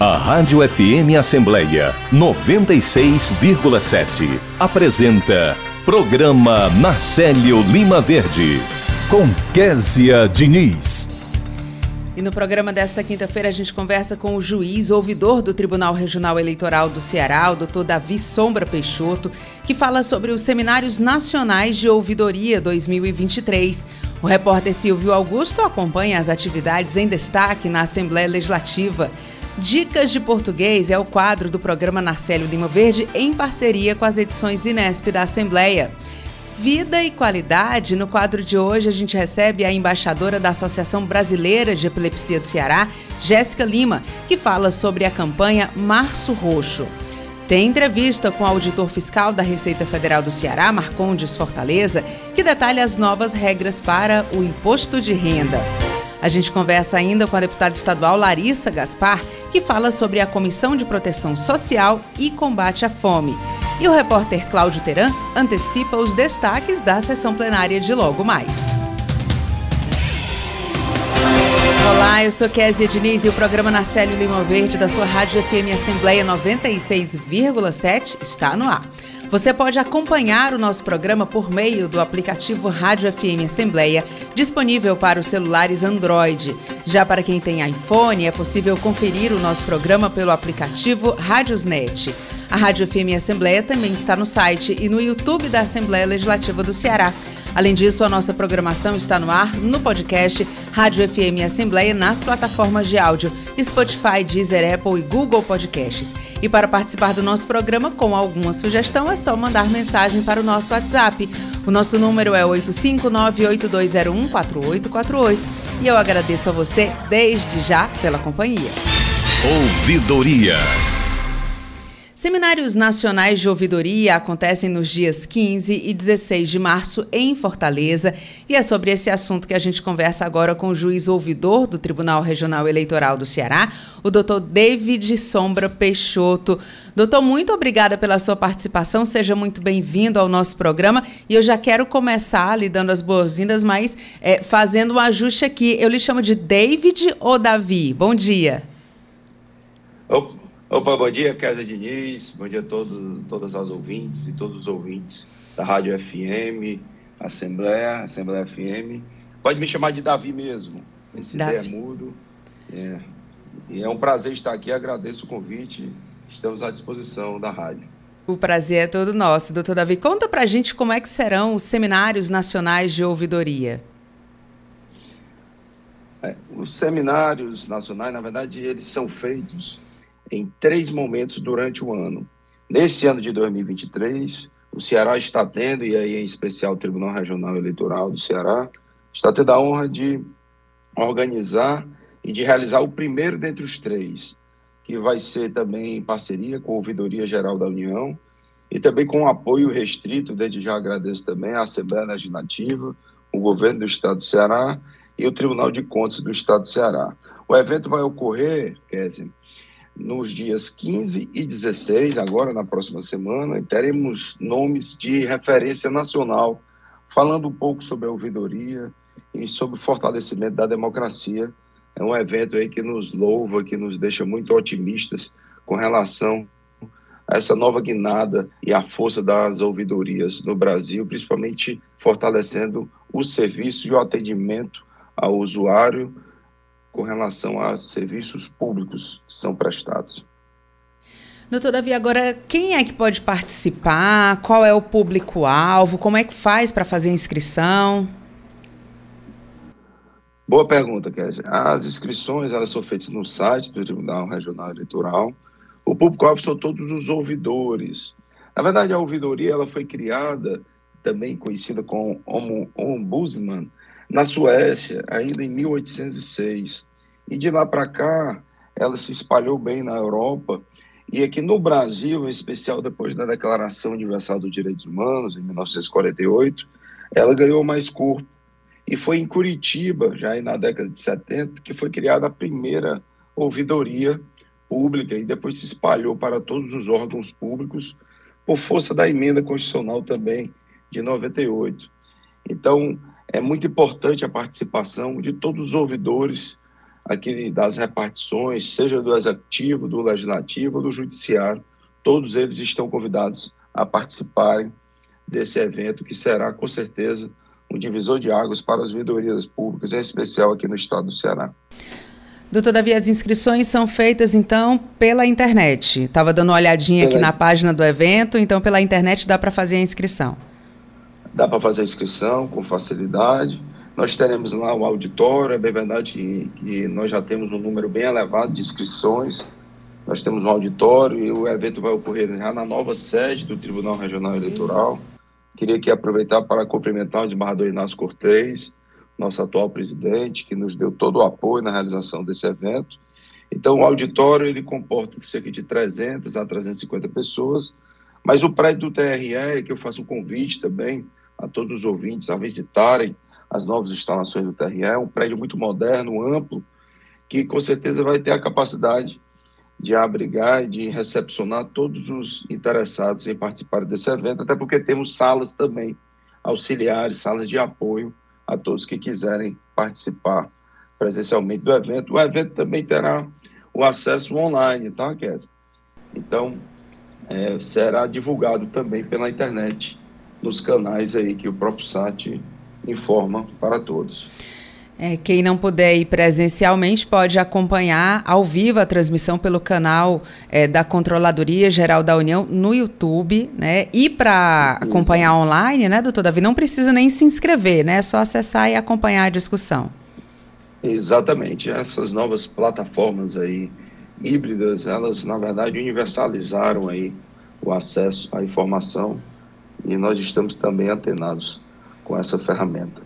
A Rádio FM Assembleia 96,7 apresenta Programa Marcelo Lima Verde com Késia Diniz. E no programa desta quinta-feira a gente conversa com o juiz ouvidor do Tribunal Regional Eleitoral do Ceará, o doutor Davi Sombra Peixoto, que fala sobre os Seminários Nacionais de Ouvidoria 2023. O repórter Silvio Augusto acompanha as atividades em destaque na Assembleia Legislativa. Dicas de Português é o quadro do programa Narcélio Lima Verde em parceria com as edições Inesp da Assembleia. Vida e qualidade, no quadro de hoje a gente recebe a embaixadora da Associação Brasileira de Epilepsia do Ceará, Jéssica Lima, que fala sobre a campanha Março Roxo. Tem entrevista com o auditor fiscal da Receita Federal do Ceará, Marcondes Fortaleza, que detalha as novas regras para o imposto de renda. A gente conversa ainda com a deputada estadual Larissa Gaspar, que fala sobre a Comissão de Proteção Social e Combate à Fome. E o repórter Cláudio Teran antecipa os destaques da sessão plenária de logo mais. Olá, eu sou Kézia Diniz e o programa Narcélio Lima Verde da sua Rádio FM Assembleia 96,7 está no ar. Você pode acompanhar o nosso programa por meio do aplicativo Rádio FM Assembleia, disponível para os celulares Android. Já para quem tem iPhone, é possível conferir o nosso programa pelo aplicativo Rádiosnet. A Rádio FM Assembleia também está no site e no YouTube da Assembleia Legislativa do Ceará. Além disso, a nossa programação está no ar no podcast Rádio FM Assembleia nas plataformas de áudio Spotify, Deezer, Apple e Google Podcasts. E para participar do nosso programa com alguma sugestão é só mandar mensagem para o nosso WhatsApp. O nosso número é 85982014848 e eu agradeço a você desde já pela companhia. Ouvidoria. Seminários nacionais de ouvidoria acontecem nos dias 15 e 16 de março em Fortaleza e é sobre esse assunto que a gente conversa agora com o juiz ouvidor do Tribunal Regional Eleitoral do Ceará, o doutor David Sombra Peixoto. Doutor, muito obrigada pela sua participação, seja muito bem-vindo ao nosso programa e eu já quero começar lhe dando as boas-vindas, mas é, fazendo um ajuste aqui. Eu lhe chamo de David ou Davi? Bom dia. Opa. Opa, bom dia, Kézia Diniz, bom dia a todos, todas as ouvintes e todos os ouvintes da Rádio FM, Assembleia, Assembleia FM. Pode me chamar de Davi mesmo, esse Davi. é mudo. É, e é um prazer estar aqui, agradeço o convite, estamos à disposição da rádio. O prazer é todo nosso, doutor Davi. Conta pra gente como é que serão os seminários nacionais de ouvidoria. É, os seminários nacionais, na verdade, eles são feitos em três momentos durante o ano. Nesse ano de 2023, o Ceará está tendo, e aí em especial o Tribunal Regional Eleitoral do Ceará, está tendo a honra de organizar e de realizar o primeiro dentre os três, que vai ser também em parceria com a Ouvidoria Geral da União e também com apoio restrito, desde já agradeço também a Assembleia Legislativa, o governo do Estado do Ceará e o Tribunal de Contas do Estado do Ceará. O evento vai ocorrer, Kézia, nos dias 15 e 16, agora na próxima semana, teremos nomes de referência nacional, falando um pouco sobre a ouvidoria e sobre o fortalecimento da democracia. É um evento aí que nos louva, que nos deixa muito otimistas com relação a essa nova guinada e a força das ouvidorias no Brasil, principalmente fortalecendo o serviço e o atendimento ao usuário com relação a serviços públicos que são prestados. Doutor Davi, agora quem é que pode participar? Qual é o público-alvo? Como é que faz para fazer a inscrição? Boa pergunta, Kézia. As inscrições elas são feitas no site do Tribunal Regional Eleitoral. O público-alvo são todos os ouvidores. Na verdade, a ouvidoria ela foi criada, também conhecida como Ombudsman, na Suécia, ainda em 1806. E de lá para cá, ela se espalhou bem na Europa. E aqui no Brasil, em especial depois da Declaração Universal dos Direitos Humanos, em 1948, ela ganhou mais corpo. E foi em Curitiba, já na década de 70, que foi criada a primeira ouvidoria pública e depois se espalhou para todos os órgãos públicos por força da emenda constitucional também de 98. Então, é muito importante a participação de todos os ouvidores aqui das repartições, seja do executivo, do legislativo do judiciário, todos eles estão convidados a participarem desse evento que será com certeza um divisor de águas para as vedorias públicas, em especial aqui no estado do Ceará. Doutor Davi, as inscrições são feitas então pela internet. Estava dando uma olhadinha pela... aqui na página do evento, então pela internet dá para fazer a inscrição. Dá para fazer a inscrição com facilidade. Nós teremos lá o auditório, é bem verdade que, que nós já temos um número bem elevado de inscrições. Nós temos um auditório e o evento vai ocorrer já na nova sede do Tribunal Regional Eleitoral. Queria aqui aproveitar para cumprimentar o desembargador Inácio Cortez, nosso atual presidente, que nos deu todo o apoio na realização desse evento. Então, o auditório ele comporta cerca de 300 a 350 pessoas, mas o prédio do TRE, que eu faço um convite também a todos os ouvintes a visitarem as novas instalações do TRE, é um prédio muito moderno, amplo, que com certeza vai ter a capacidade de abrigar e de recepcionar todos os interessados em participar desse evento, até porque temos salas também auxiliares, salas de apoio a todos que quiserem participar presencialmente do evento. O evento também terá o acesso online, tá, Kézia? Então, é, será divulgado também pela internet, nos canais aí que o próprio SAT informa para todos. É, quem não puder ir presencialmente pode acompanhar ao vivo a transmissão pelo canal é, da Controladoria Geral da União no YouTube, né? E para acompanhar online, né, doutor Davi, não precisa nem se inscrever, né? É só acessar e acompanhar a discussão. Exatamente. Essas novas plataformas aí híbridas, elas na verdade universalizaram aí o acesso à informação e nós estamos também antenados com essa ferramenta.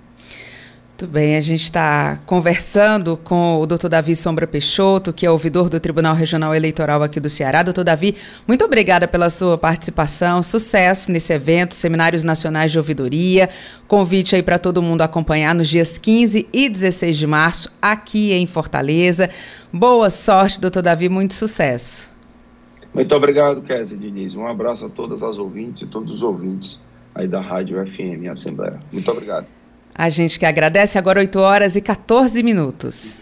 Muito bem, a gente está conversando com o doutor Davi Sombra Peixoto, que é ouvidor do Tribunal Regional Eleitoral aqui do Ceará. Doutor Davi, muito obrigada pela sua participação, sucesso nesse evento, Seminários Nacionais de Ouvidoria. Convite aí para todo mundo acompanhar nos dias 15 e 16 de março, aqui em Fortaleza. Boa sorte, doutor Davi, muito sucesso. Muito obrigado, Kézia Diniz. Um abraço a todas as ouvintes e todos os ouvintes aí da Rádio FM Assembleia. Muito obrigado. A gente que agradece, agora 8 horas e 14 minutos.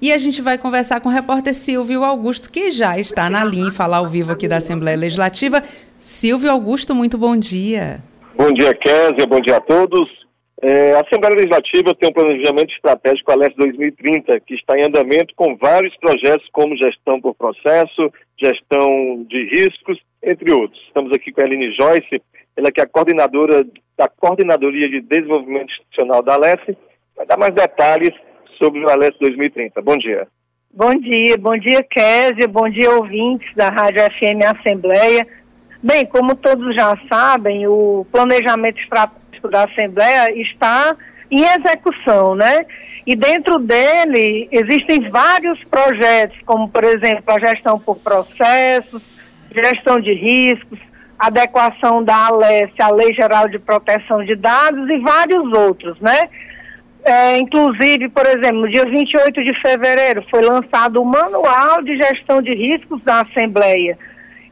E a gente vai conversar com o repórter Silvio Augusto, que já está na linha, falar ao vivo aqui da Assembleia Legislativa. Silvio Augusto, muito bom dia. Bom dia, Kézia, bom dia a todos. É, a Assembleia Legislativa tem um planejamento estratégico Aleste 2030, que está em andamento com vários projetos como gestão por processo, gestão de riscos, entre outros. Estamos aqui com a Eline Joyce, ela que é a coordenadora da Coordenadoria de Desenvolvimento Institucional da Alesse, vai dar mais detalhes sobre o Alesse 2030. Bom dia. Bom dia, bom dia, Kézia, bom dia, ouvintes da Rádio FM Assembleia. Bem, como todos já sabem, o planejamento estratégico da Assembleia está em execução, né? E dentro dele existem vários projetos, como, por exemplo, a gestão por processos, gestão de riscos, adequação da ALES, a Lei Geral de Proteção de Dados e vários outros, né? É, inclusive, por exemplo, no dia 28 de fevereiro foi lançado o Manual de Gestão de Riscos da Assembleia.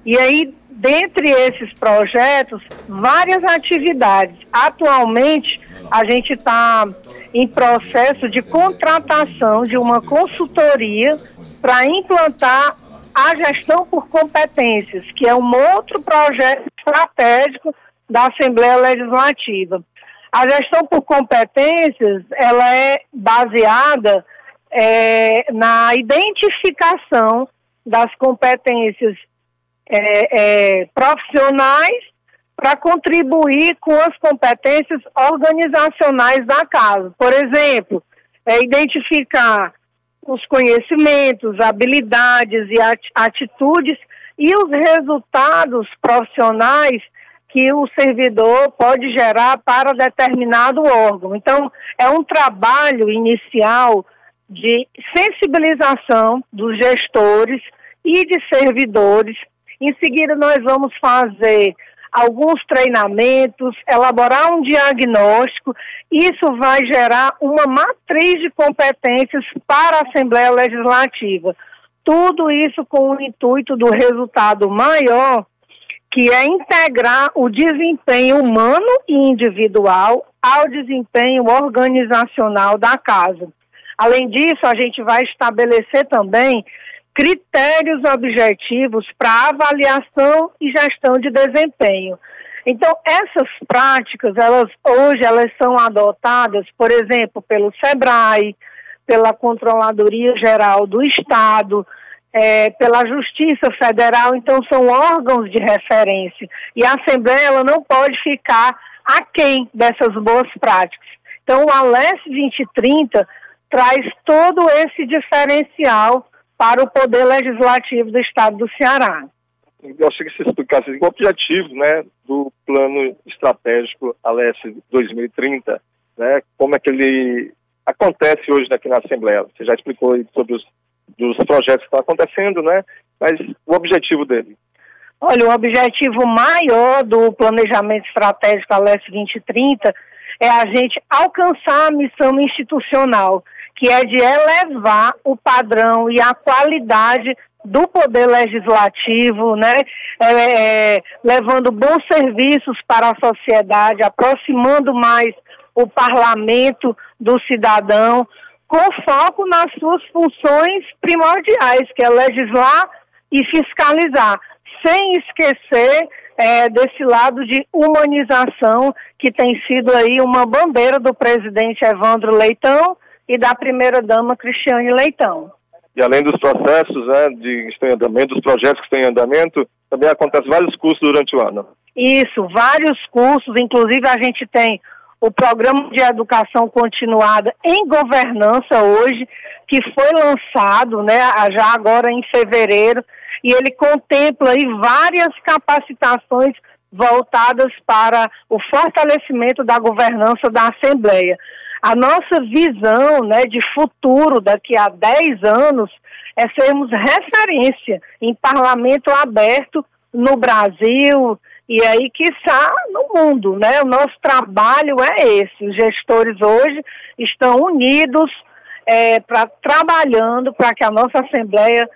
E aí, dentre esses projetos, várias atividades. Atualmente, a gente está em processo de contratação de uma consultoria para implantar a gestão por competências, que é um outro projeto estratégico da Assembleia Legislativa. A gestão por competências, ela é baseada é, na identificação das competências é, é, profissionais para contribuir com as competências organizacionais da casa. Por exemplo, é identificar os conhecimentos, habilidades e atitudes e os resultados profissionais que o servidor pode gerar para determinado órgão. Então, é um trabalho inicial de sensibilização dos gestores e de servidores. Em seguida, nós vamos fazer alguns treinamentos, elaborar um diagnóstico. Isso vai gerar uma matriz de competências para a Assembleia Legislativa. Tudo isso com o intuito do resultado maior, que é integrar o desempenho humano e individual ao desempenho organizacional da casa. Além disso, a gente vai estabelecer também critérios objetivos para avaliação e gestão de desempenho. Então, essas práticas, elas hoje elas são adotadas, por exemplo, pelo SEBRAE, pela Controladoria Geral do Estado, é, pela Justiça Federal, então são órgãos de referência. E a Assembleia ela não pode ficar aquém dessas boas práticas. Então, o ALES 2030 traz todo esse diferencial para o Poder Legislativo do Estado do Ceará. Eu gostaria que você explicasse o objetivo né, do Plano Estratégico Alesse 2030, né, como é que ele acontece hoje aqui na Assembleia. Você já explicou sobre os dos projetos que estão acontecendo, né, mas o objetivo dele. Olha, o objetivo maior do Planejamento Estratégico Alesse 2030 é a gente alcançar a missão institucional, que é de elevar o padrão e a qualidade do poder legislativo, né, é, é, levando bons serviços para a sociedade, aproximando mais o parlamento do cidadão, com foco nas suas funções primordiais, que é legislar e fiscalizar, sem esquecer é, desse lado de humanização que tem sido aí uma bandeira do presidente Evandro Leitão e da primeira-dama Cristiane Leitão. E além dos processos né, de, que estão em andamento, dos projetos que estão em andamento, também acontecem vários cursos durante o ano. Isso, vários cursos, inclusive a gente tem o programa de educação continuada em governança hoje, que foi lançado, né, já agora em fevereiro, e ele contempla aí várias capacitações voltadas para o fortalecimento da governança da Assembleia. A nossa visão né, de futuro daqui a 10 anos é sermos referência em parlamento aberto no Brasil e aí, quiçá, no mundo. Né? O nosso trabalho é esse. Os gestores hoje estão unidos é, pra, trabalhando para que a nossa Assembleia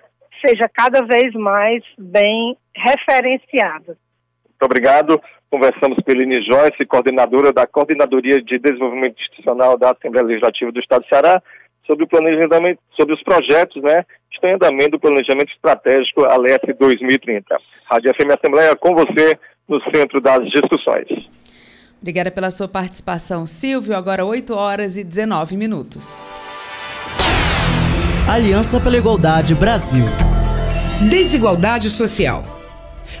seja cada vez mais bem referenciada. Muito obrigado. Conversamos com Eline Joyce, coordenadora da Coordenadoria de Desenvolvimento Institucional da Assembleia Legislativa do Estado do Ceará, sobre o planejamento, sobre os projetos, né, que estão em andamento do planejamento estratégico ALES 2030. Rádio FM Assembleia com você no centro das discussões. Obrigada pela sua participação, Silvio. Agora 8 horas e 19 minutos. Aliança pela Igualdade Brasil. Desigualdade social.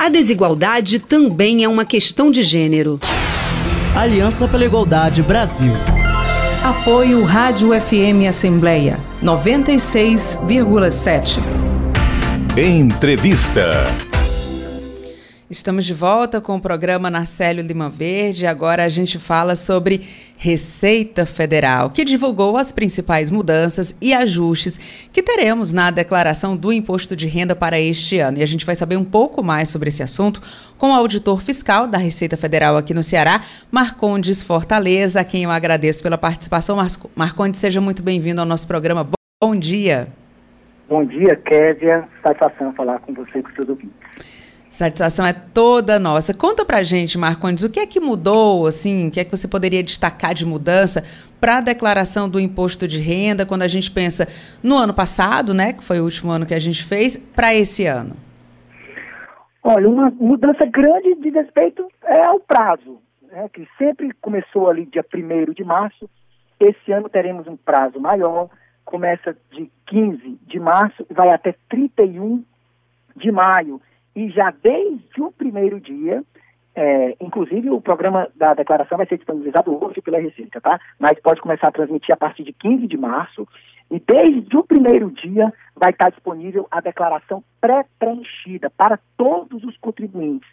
A desigualdade também é uma questão de gênero. Aliança pela Igualdade Brasil. Apoio Rádio FM Assembleia 96,7. Entrevista. Estamos de volta com o programa Narcélio Lima Verde. Agora a gente fala sobre Receita Federal, que divulgou as principais mudanças e ajustes que teremos na declaração do imposto de renda para este ano. E a gente vai saber um pouco mais sobre esse assunto com o auditor fiscal da Receita Federal aqui no Ceará, Marcondes Fortaleza, a quem eu agradeço pela participação. Marcondes, seja muito bem-vindo ao nosso programa. Bom dia. Bom dia, Kévia. Satisfação falar com você e com seus ouvintes. Satisfação é toda nossa. Conta pra gente, Marcondes, o que é que mudou, assim, o que é que você poderia destacar de mudança para a declaração do imposto de renda quando a gente pensa no ano passado, né, que foi o último ano que a gente fez, para esse ano? Olha, uma mudança grande de respeito é ao prazo, né, que sempre começou ali dia 1 de março. Esse ano teremos um prazo maior, começa de 15 de março e vai até 31 de maio e já desde o primeiro dia, é, inclusive o programa da declaração vai ser disponibilizado hoje pela Receita, tá? Mas pode começar a transmitir a partir de 15 de março. E desde o primeiro dia vai estar disponível a declaração pré-preenchida para todos os contribuintes.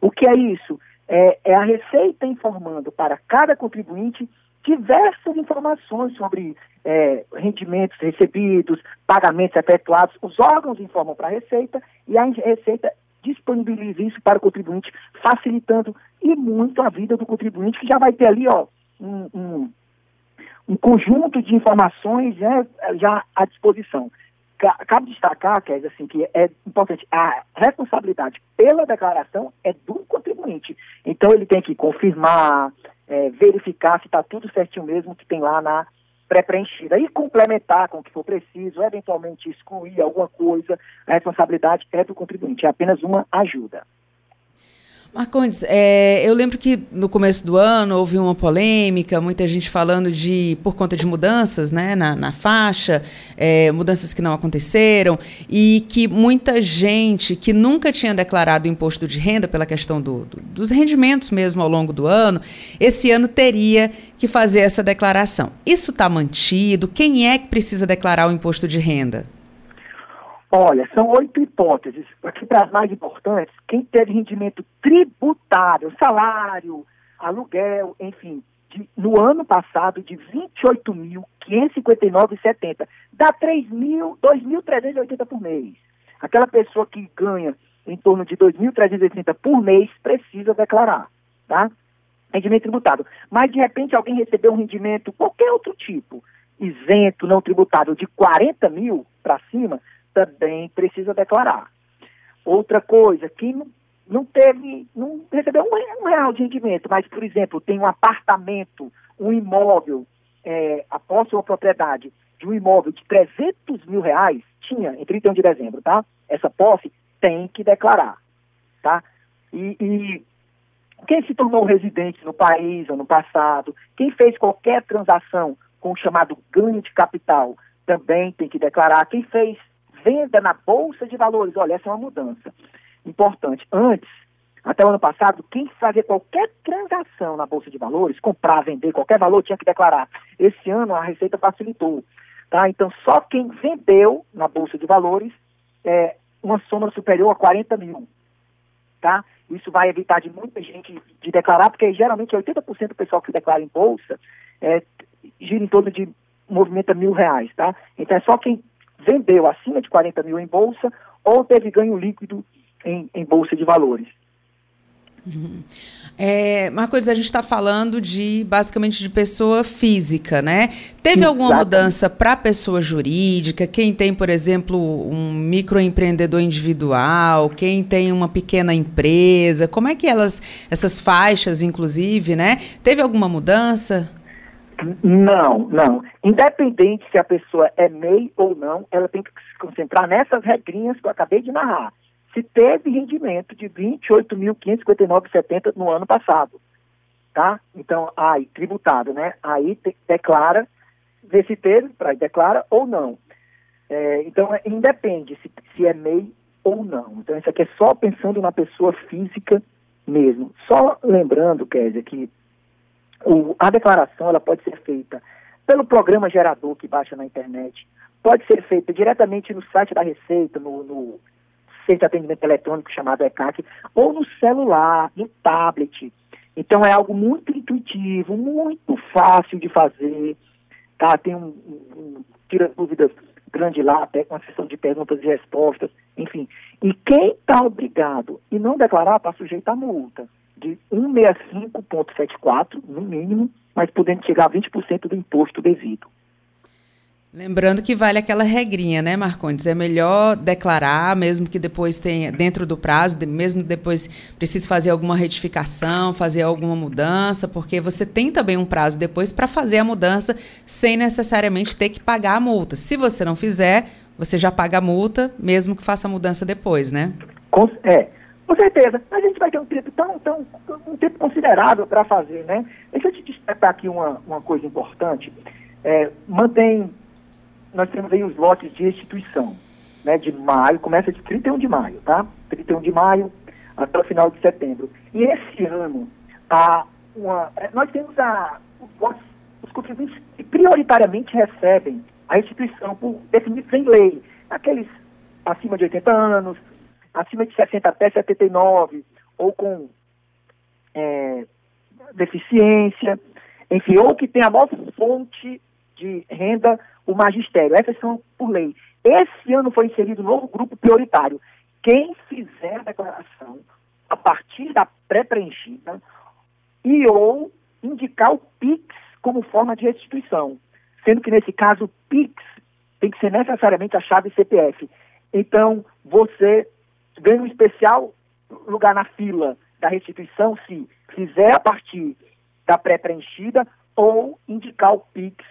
O que é isso? É, é a Receita informando para cada contribuinte diversas informações sobre é, rendimentos recebidos, pagamentos efetuados. Os órgãos informam para a Receita e a Receita disponibiliza isso para o contribuinte, facilitando e muito a vida do contribuinte, que já vai ter ali ó, um, um, um conjunto de informações né, já à disposição. Cabe destacar, que assim, que é importante, a responsabilidade pela declaração é do contribuinte. Então ele tem que confirmar, é, verificar se está tudo certinho mesmo que tem lá na pré-preenchida e complementar com o que for preciso, eventualmente excluir alguma coisa, a responsabilidade é do contribuinte, é apenas uma ajuda. Marcondes, é, eu lembro que no começo do ano houve uma polêmica, muita gente falando de por conta de mudanças né, na, na faixa, é, mudanças que não aconteceram, e que muita gente que nunca tinha declarado o imposto de renda pela questão do, do, dos rendimentos mesmo ao longo do ano, esse ano teria que fazer essa declaração. Isso está mantido? Quem é que precisa declarar o imposto de renda? Olha, são oito hipóteses. Aqui para as mais importantes, quem teve rendimento tributário, salário, aluguel, enfim, de, no ano passado de 28.559,70, dá 2.380 por mês. Aquela pessoa que ganha em torno de 2.380 por mês precisa declarar, tá? Rendimento tributado. Mas de repente alguém recebeu um rendimento, qualquer outro tipo, isento, não tributável, de 40 mil para cima, também precisa declarar. Outra coisa, quem não, não teve, não recebeu um, um, real de rendimento, mas, por exemplo, tem um apartamento, um imóvel, é, a posse ou a propriedade de um imóvel de 300 mil reais, tinha em 31 de dezembro, tá? Essa posse tem que declarar, tá? E, e quem se tornou residente no país ou no passado, quem fez qualquer transação com o chamado ganho de capital, também tem que declarar. Quem fez venda na Bolsa de Valores. Olha, essa é uma mudança importante. Antes, até o ano passado, quem fazia qualquer transação na Bolsa de Valores, comprar, vender, qualquer valor, tinha que declarar. Esse ano a Receita facilitou. Tá? Então, só quem vendeu na Bolsa de Valores é, uma soma superior a 40 mil. Tá? Isso vai evitar de muita gente de declarar, porque geralmente 80% do pessoal que declara em Bolsa é, gira em torno de movimenta mil reais. Tá? Então, é só quem vendeu acima de 40 mil em bolsa ou teve ganho líquido em, em bolsa de valores. Uhum. É, Marcos, a gente está falando de basicamente de pessoa física, né? Teve alguma mudança para pessoa jurídica? Quem tem, por exemplo, um microempreendedor individual, quem tem uma pequena empresa, como é que elas, essas faixas, inclusive, né? Teve alguma mudança? Não, não. Independente se a pessoa é MEI ou não, ela tem que se concentrar nessas regrinhas que eu acabei de narrar. Se teve rendimento de 28.559,70 no ano passado, tá? Então, aí, tributado, né? Aí te, declara, vê se teve, para declara ou não. É, então, é, independe se, se é MEI ou não. Então, isso aqui é só pensando na pessoa física mesmo. Só lembrando, Kézia, que o, a declaração ela pode ser feita pelo programa gerador que baixa na internet, pode ser feita diretamente no site da Receita, no, no centro de atendimento eletrônico chamado ECAC, ou no celular, no tablet. Então é algo muito intuitivo, muito fácil de fazer. Tá? Tem um, um, tira dúvidas grande lá, até com uma sessão de perguntas e respostas, enfim. E quem está obrigado e não declarar está sujeito a multa de 165,74, no mínimo, mas podendo chegar a 20% do imposto devido. Lembrando que vale aquela regrinha, né, Marcondes? É melhor declarar, mesmo que depois tenha, dentro do prazo, mesmo depois precise fazer alguma retificação, fazer alguma mudança, porque você tem também um prazo depois para fazer a mudança sem necessariamente ter que pagar a multa. Se você não fizer, você já paga a multa, mesmo que faça a mudança depois, né? É, com certeza. A gente vai ter um tempo tão, tão um tempo considerável para fazer, né? Deixa eu te destacar aqui uma, uma coisa importante. É, mantém, nós temos aí os lotes de instituição, né? De maio, começa de 31 de maio, tá? 31 de maio até o final de setembro. E esse ano, a, uma, é, nós temos a, os, os contribuintes que prioritariamente recebem a instituição por definidos em lei, aqueles acima de 80 anos, acima de 60 até 79, ou com é, deficiência. enfim, ou que tem a maior fonte de renda, o magistério. Essas são por lei. Esse ano foi inserido um novo grupo prioritário. Quem fizer a declaração a partir da pré-preenchida e ou indicar o PIX como forma de restituição, sendo que nesse caso o PIX tem que ser necessariamente a chave CPF. Então, você ganha um especial lugar na fila da restituição se fizer a partir da pré-preenchida ou indicar o PIX.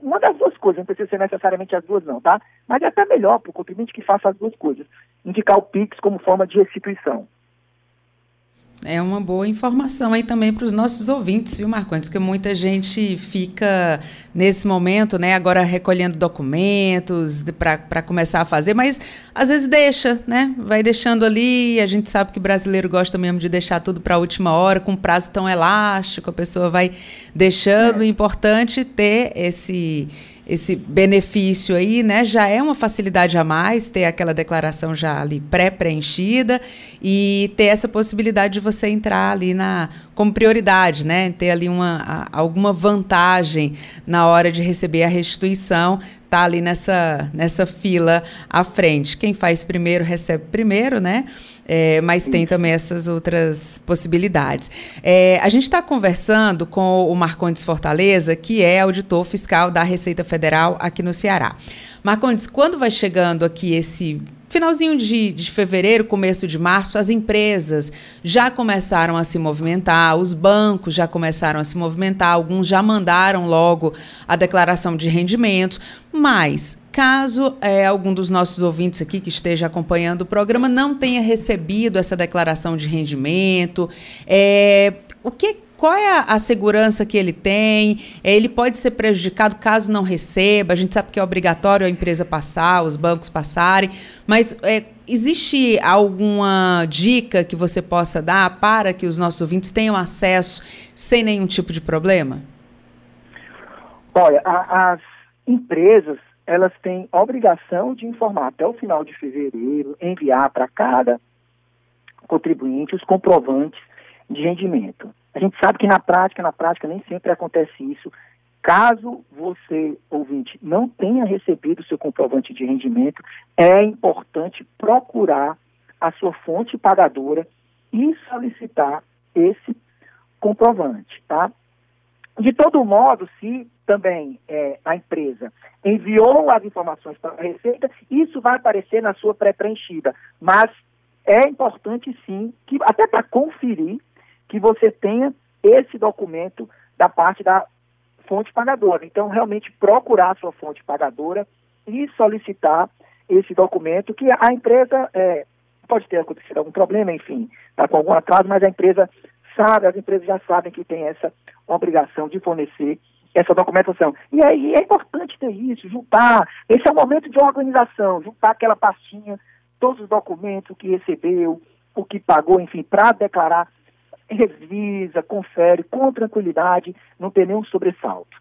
Uma das duas coisas, não precisa ser necessariamente as duas não, tá? Mas é até melhor para o contribuinte que faça as duas coisas. Indicar o PIX como forma de restituição. É uma boa informação aí também para os nossos ouvintes, viu, Marcondes? Que muita gente fica nesse momento, né, agora recolhendo documentos para começar a fazer, mas às vezes deixa, né? Vai deixando ali. A gente sabe que brasileiro gosta mesmo de deixar tudo para a última hora, com prazo tão elástico, a pessoa vai deixando. É. O importante ter esse esse benefício aí, né? Já é uma facilidade a mais ter aquela declaração já ali pré-preenchida e ter essa possibilidade de você entrar ali na como prioridade, né? Ter ali uma, alguma vantagem na hora de receber a restituição, tá ali nessa, nessa fila à frente. Quem faz primeiro recebe primeiro, né? É, mas tem também essas outras possibilidades. É, a gente está conversando com o Marcondes Fortaleza, que é auditor fiscal da Receita Federal aqui no Ceará. Marcondes, quando vai chegando aqui esse finalzinho de, de fevereiro, começo de março, as empresas já começaram a se movimentar, os bancos já começaram a se movimentar, alguns já mandaram logo a declaração de rendimentos, mas Caso é, algum dos nossos ouvintes aqui que esteja acompanhando o programa não tenha recebido essa declaração de rendimento, é, o que qual é a, segurança que ele tem? É, ele pode ser prejudicado caso não receba. A gente sabe que é obrigatório a empresa passar, os bancos passarem, mas é, existe alguma dica que você possa dar para que os nossos ouvintes tenham acesso sem nenhum tipo de problema? Olha, a, as empresas elas têm obrigação de informar até o final de fevereiro, enviar para cada contribuinte os comprovantes de rendimento. A gente sabe que na prática, na prática nem sempre acontece isso. Caso você, ouvinte, não tenha recebido o seu comprovante de rendimento, é importante procurar a sua fonte pagadora e solicitar esse comprovante, tá? De todo modo, se também é, a empresa enviou as informações para a Receita, isso vai aparecer na sua pré-preenchida. Mas é importante sim, que até para conferir que você tenha esse documento da parte da fonte pagadora. Então, realmente procurar a sua fonte pagadora e solicitar esse documento que a empresa é, pode ter acontecido algum problema, enfim, está com algum atraso, mas a empresa sabe, as empresas já sabem que tem essa obrigação de fornecer essa documentação. E aí é importante ter isso, juntar. Esse é o momento de organização, juntar aquela pastinha, todos os documentos, que recebeu, o que pagou, enfim, para declarar revisa, confere com tranquilidade, não tem nenhum sobressalto.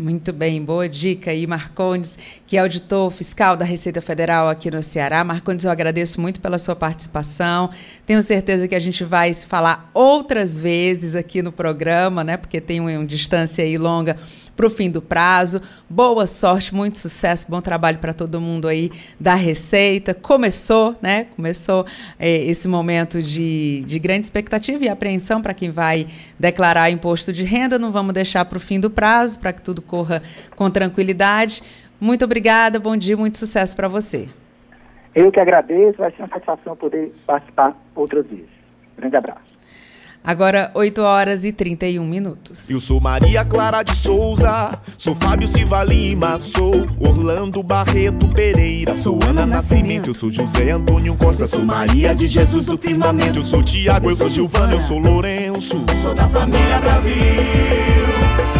Muito bem, boa dica aí, Marcondes, que é auditor fiscal da Receita Federal aqui no Ceará. Marcondes, eu agradeço muito pela sua participação. Tenho certeza que a gente vai se falar outras vezes aqui no programa, né? Porque tem uma, distância aí longa para o fim do prazo. Boa sorte, muito sucesso, bom trabalho para todo mundo aí da Receita. Começou, né? Começou é, esse momento de, de grande expectativa e apreensão para quem vai declarar imposto de renda. Não vamos deixar para o fim do prazo, para que tudo corra com tranquilidade. Muito obrigada, bom dia, muito sucesso para você. Eu que agradeço, vai ser uma satisfação poder participar outras vezes. Grande abraço. Agora, 8 horas e 31 minutos. Eu sou Maria Clara de Souza, sou Fábio Silva Lima, sou Orlando Barreto Pereira, sou Ana Nascimento, eu sou José Antônio Costa, sou Maria de Jesus do Firmamento, eu sou Tiago, eu sou Gilvana, eu sou Lourenço, sou da família Brasil.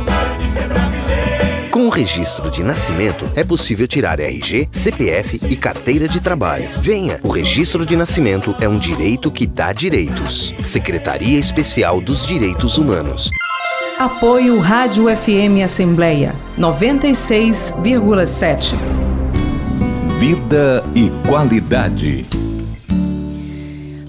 Com o registro de nascimento, é possível tirar RG, CPF e carteira de trabalho. Venha! O registro de nascimento é um direito que dá direitos. Secretaria Especial dos Direitos Humanos. Apoio Rádio FM Assembleia 96,7. Vida e qualidade.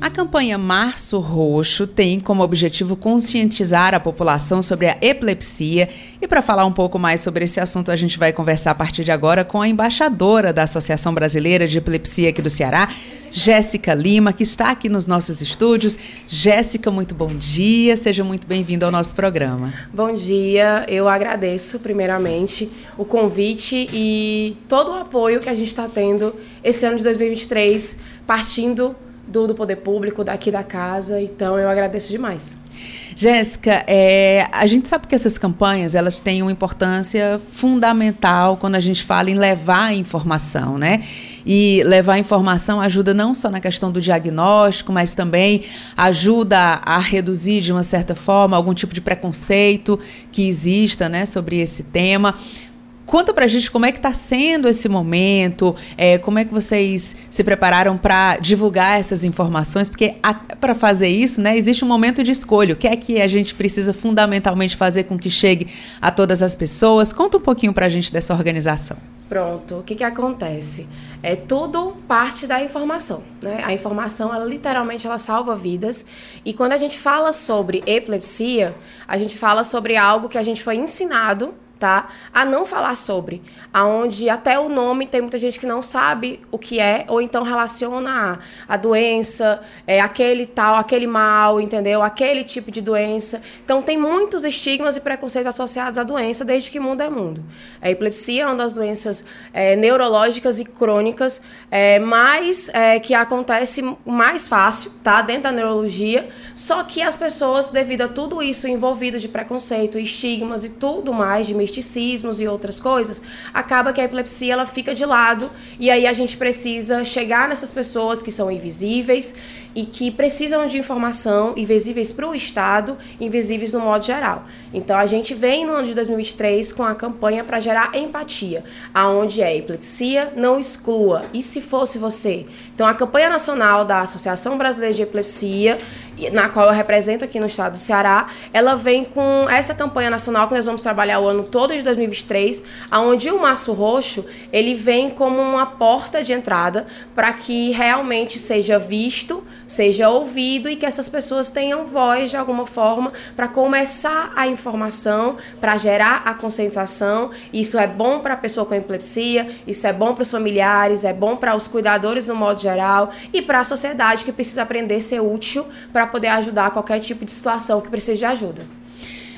A campanha Março Roxo tem como objetivo conscientizar a população sobre a epilepsia. E para falar um pouco mais sobre esse assunto, a gente vai conversar a partir de agora com a embaixadora da Associação Brasileira de Epilepsia aqui do Ceará, Jéssica Lima, que está aqui nos nossos estúdios. Jéssica, muito bom dia, seja muito bem-vinda ao nosso programa. Bom dia, eu agradeço primeiramente o convite e todo o apoio que a gente está tendo esse ano de 2023, partindo do, do poder público, daqui da casa. Então, eu agradeço demais. Jéssica, é, a gente sabe que essas campanhas elas têm uma importância fundamental quando a gente fala em levar a informação, né? E levar a informação ajuda não só na questão do diagnóstico, mas também ajuda a, reduzir de uma certa forma algum tipo de preconceito que exista, né, sobre esse tema. Conta pra gente como é que está sendo esse momento, é, como é que vocês se prepararam para divulgar essas informações, porque para fazer isso, né, existe um momento de escolha. O que é que a gente precisa fundamentalmente fazer com que chegue a todas as pessoas? Conta um pouquinho para a gente dessa organização. Pronto, o que, que acontece? É tudo parte da informação, né? A informação, ela literalmente ela salva vidas. E quando a gente fala sobre epilepsia, a gente fala sobre algo que a gente foi ensinado tá? A não falar sobre, aonde até o nome tem muita gente que não sabe o que é ou então relaciona a, a doença, é aquele tal, aquele mal, entendeu? Aquele tipo de doença. Então tem muitos estigmas e preconceitos associados à doença desde que mundo é mundo. A epilepsia é uma das doenças é, neurológicas e crônicas é, mais é, que acontece mais fácil, tá? Dentro da neurologia. Só que as pessoas, devido a tudo isso envolvido de preconceito, estigmas e tudo mais de misticismos e outras coisas, acaba que a epilepsia ela fica de lado e aí a gente precisa chegar nessas pessoas que são invisíveis e que precisam de informação, invisíveis para o Estado, invisíveis no modo geral. Então a gente vem no ano de 2023 com a campanha para gerar empatia, aonde é epilepsia não exclua. E se fosse você? Então a campanha nacional da Associação Brasileira de Epilepsia na qual eu represento aqui no estado do Ceará, ela vem com essa campanha nacional que nós vamos trabalhar o ano todo de 2023, aonde o Março Roxo, ele vem como uma porta de entrada para que realmente seja visto, seja ouvido e que essas pessoas tenham voz de alguma forma para começar a informação, para gerar a conscientização. Isso é bom para a pessoa com epilepsia, isso é bom para os familiares, é bom para os cuidadores no modo geral e para a sociedade que precisa aprender a ser útil para poder ajudar qualquer tipo de situação que precise de ajuda.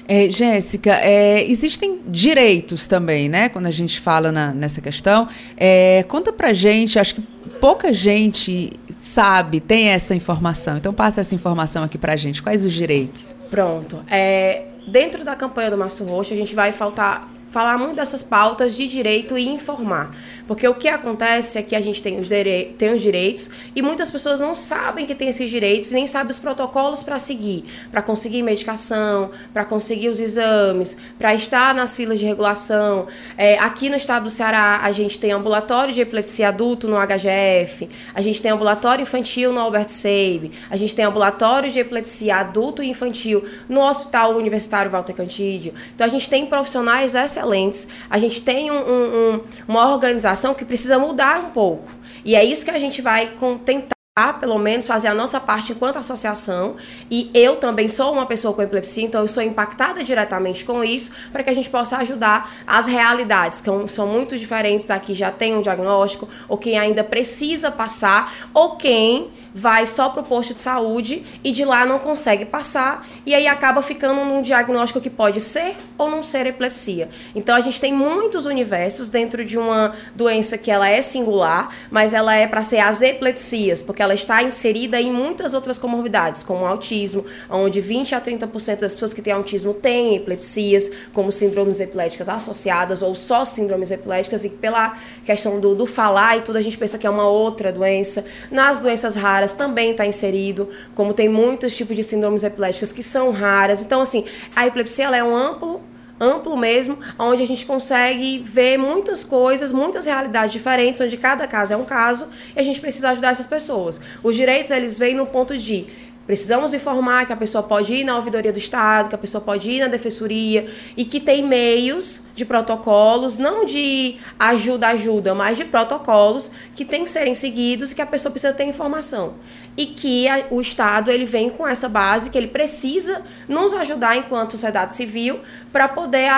É, Jéssica, é, existem direitos também, né? Quando a gente fala na, nessa questão. É, conta pra gente, acho que pouca gente sabe, tem essa informação. Então passa essa informação aqui pra gente. Quais os direitos? Pronto. É, dentro da campanha do Março Roxo, a gente vai faltar falar muito dessas pautas de direito e informar. Porque o que acontece é que a gente tem os, tem os direitos e muitas pessoas não sabem que tem esses direitos, nem sabem os protocolos para seguir, para conseguir medicação, para conseguir os exames, para estar nas filas de regulação. É, aqui no estado do Ceará, a gente tem ambulatório de epilepsia adulto no HGF, a gente tem ambulatório infantil no Albert Seib, a gente tem ambulatório de epilepsia adulto e infantil no Hospital Universitário Walter Cantídio. Então, a gente tem profissionais excelentes excelentes. A gente tem um, um, uma organização que precisa mudar um pouco. E é isso que a gente vai tentar pelo menos fazer a nossa parte enquanto associação e eu também sou uma pessoa com epilepsia, então eu sou impactada diretamente com isso para que a gente possa ajudar as realidades que são muito diferentes daqui já tem um diagnóstico ou quem ainda precisa passar ou quem vai só para o posto de saúde e de lá não consegue passar e aí acaba ficando num diagnóstico que pode ser ou não ser epilepsia. Então a gente tem muitos universos dentro de uma doença que ela é singular, mas ela é para ser as epilepsias, porque ela está inserida em muitas outras comorbidades, como autismo, onde 20 a 30% das pessoas que têm autismo têm epilepsias, como síndromes epiléticas associadas ou só síndromes epiléticas e pela questão do, do falar e tudo a gente pensa que é uma outra doença. Nas doenças raras raras também está inserido, como tem muitos tipos de síndromes epiléticas que são raras. Então, assim, a epilepsia ela é um amplo amplo mesmo, onde a gente consegue ver muitas coisas, muitas realidades diferentes, onde cada caso é um caso e a gente precisa ajudar essas pessoas. Os direitos eles vêm no ponto de Precisamos informar que a pessoa pode ir na ouvidoria do Estado, que a pessoa pode ir na defensoria e que tem meios de protocolos, não de ajuda, ajuda, mas de protocolos que tem que serem seguidos e que a pessoa precisa ter informação e que a, o Estado ele vem com essa base que ele precisa nos ajudar enquanto sociedade civil para poder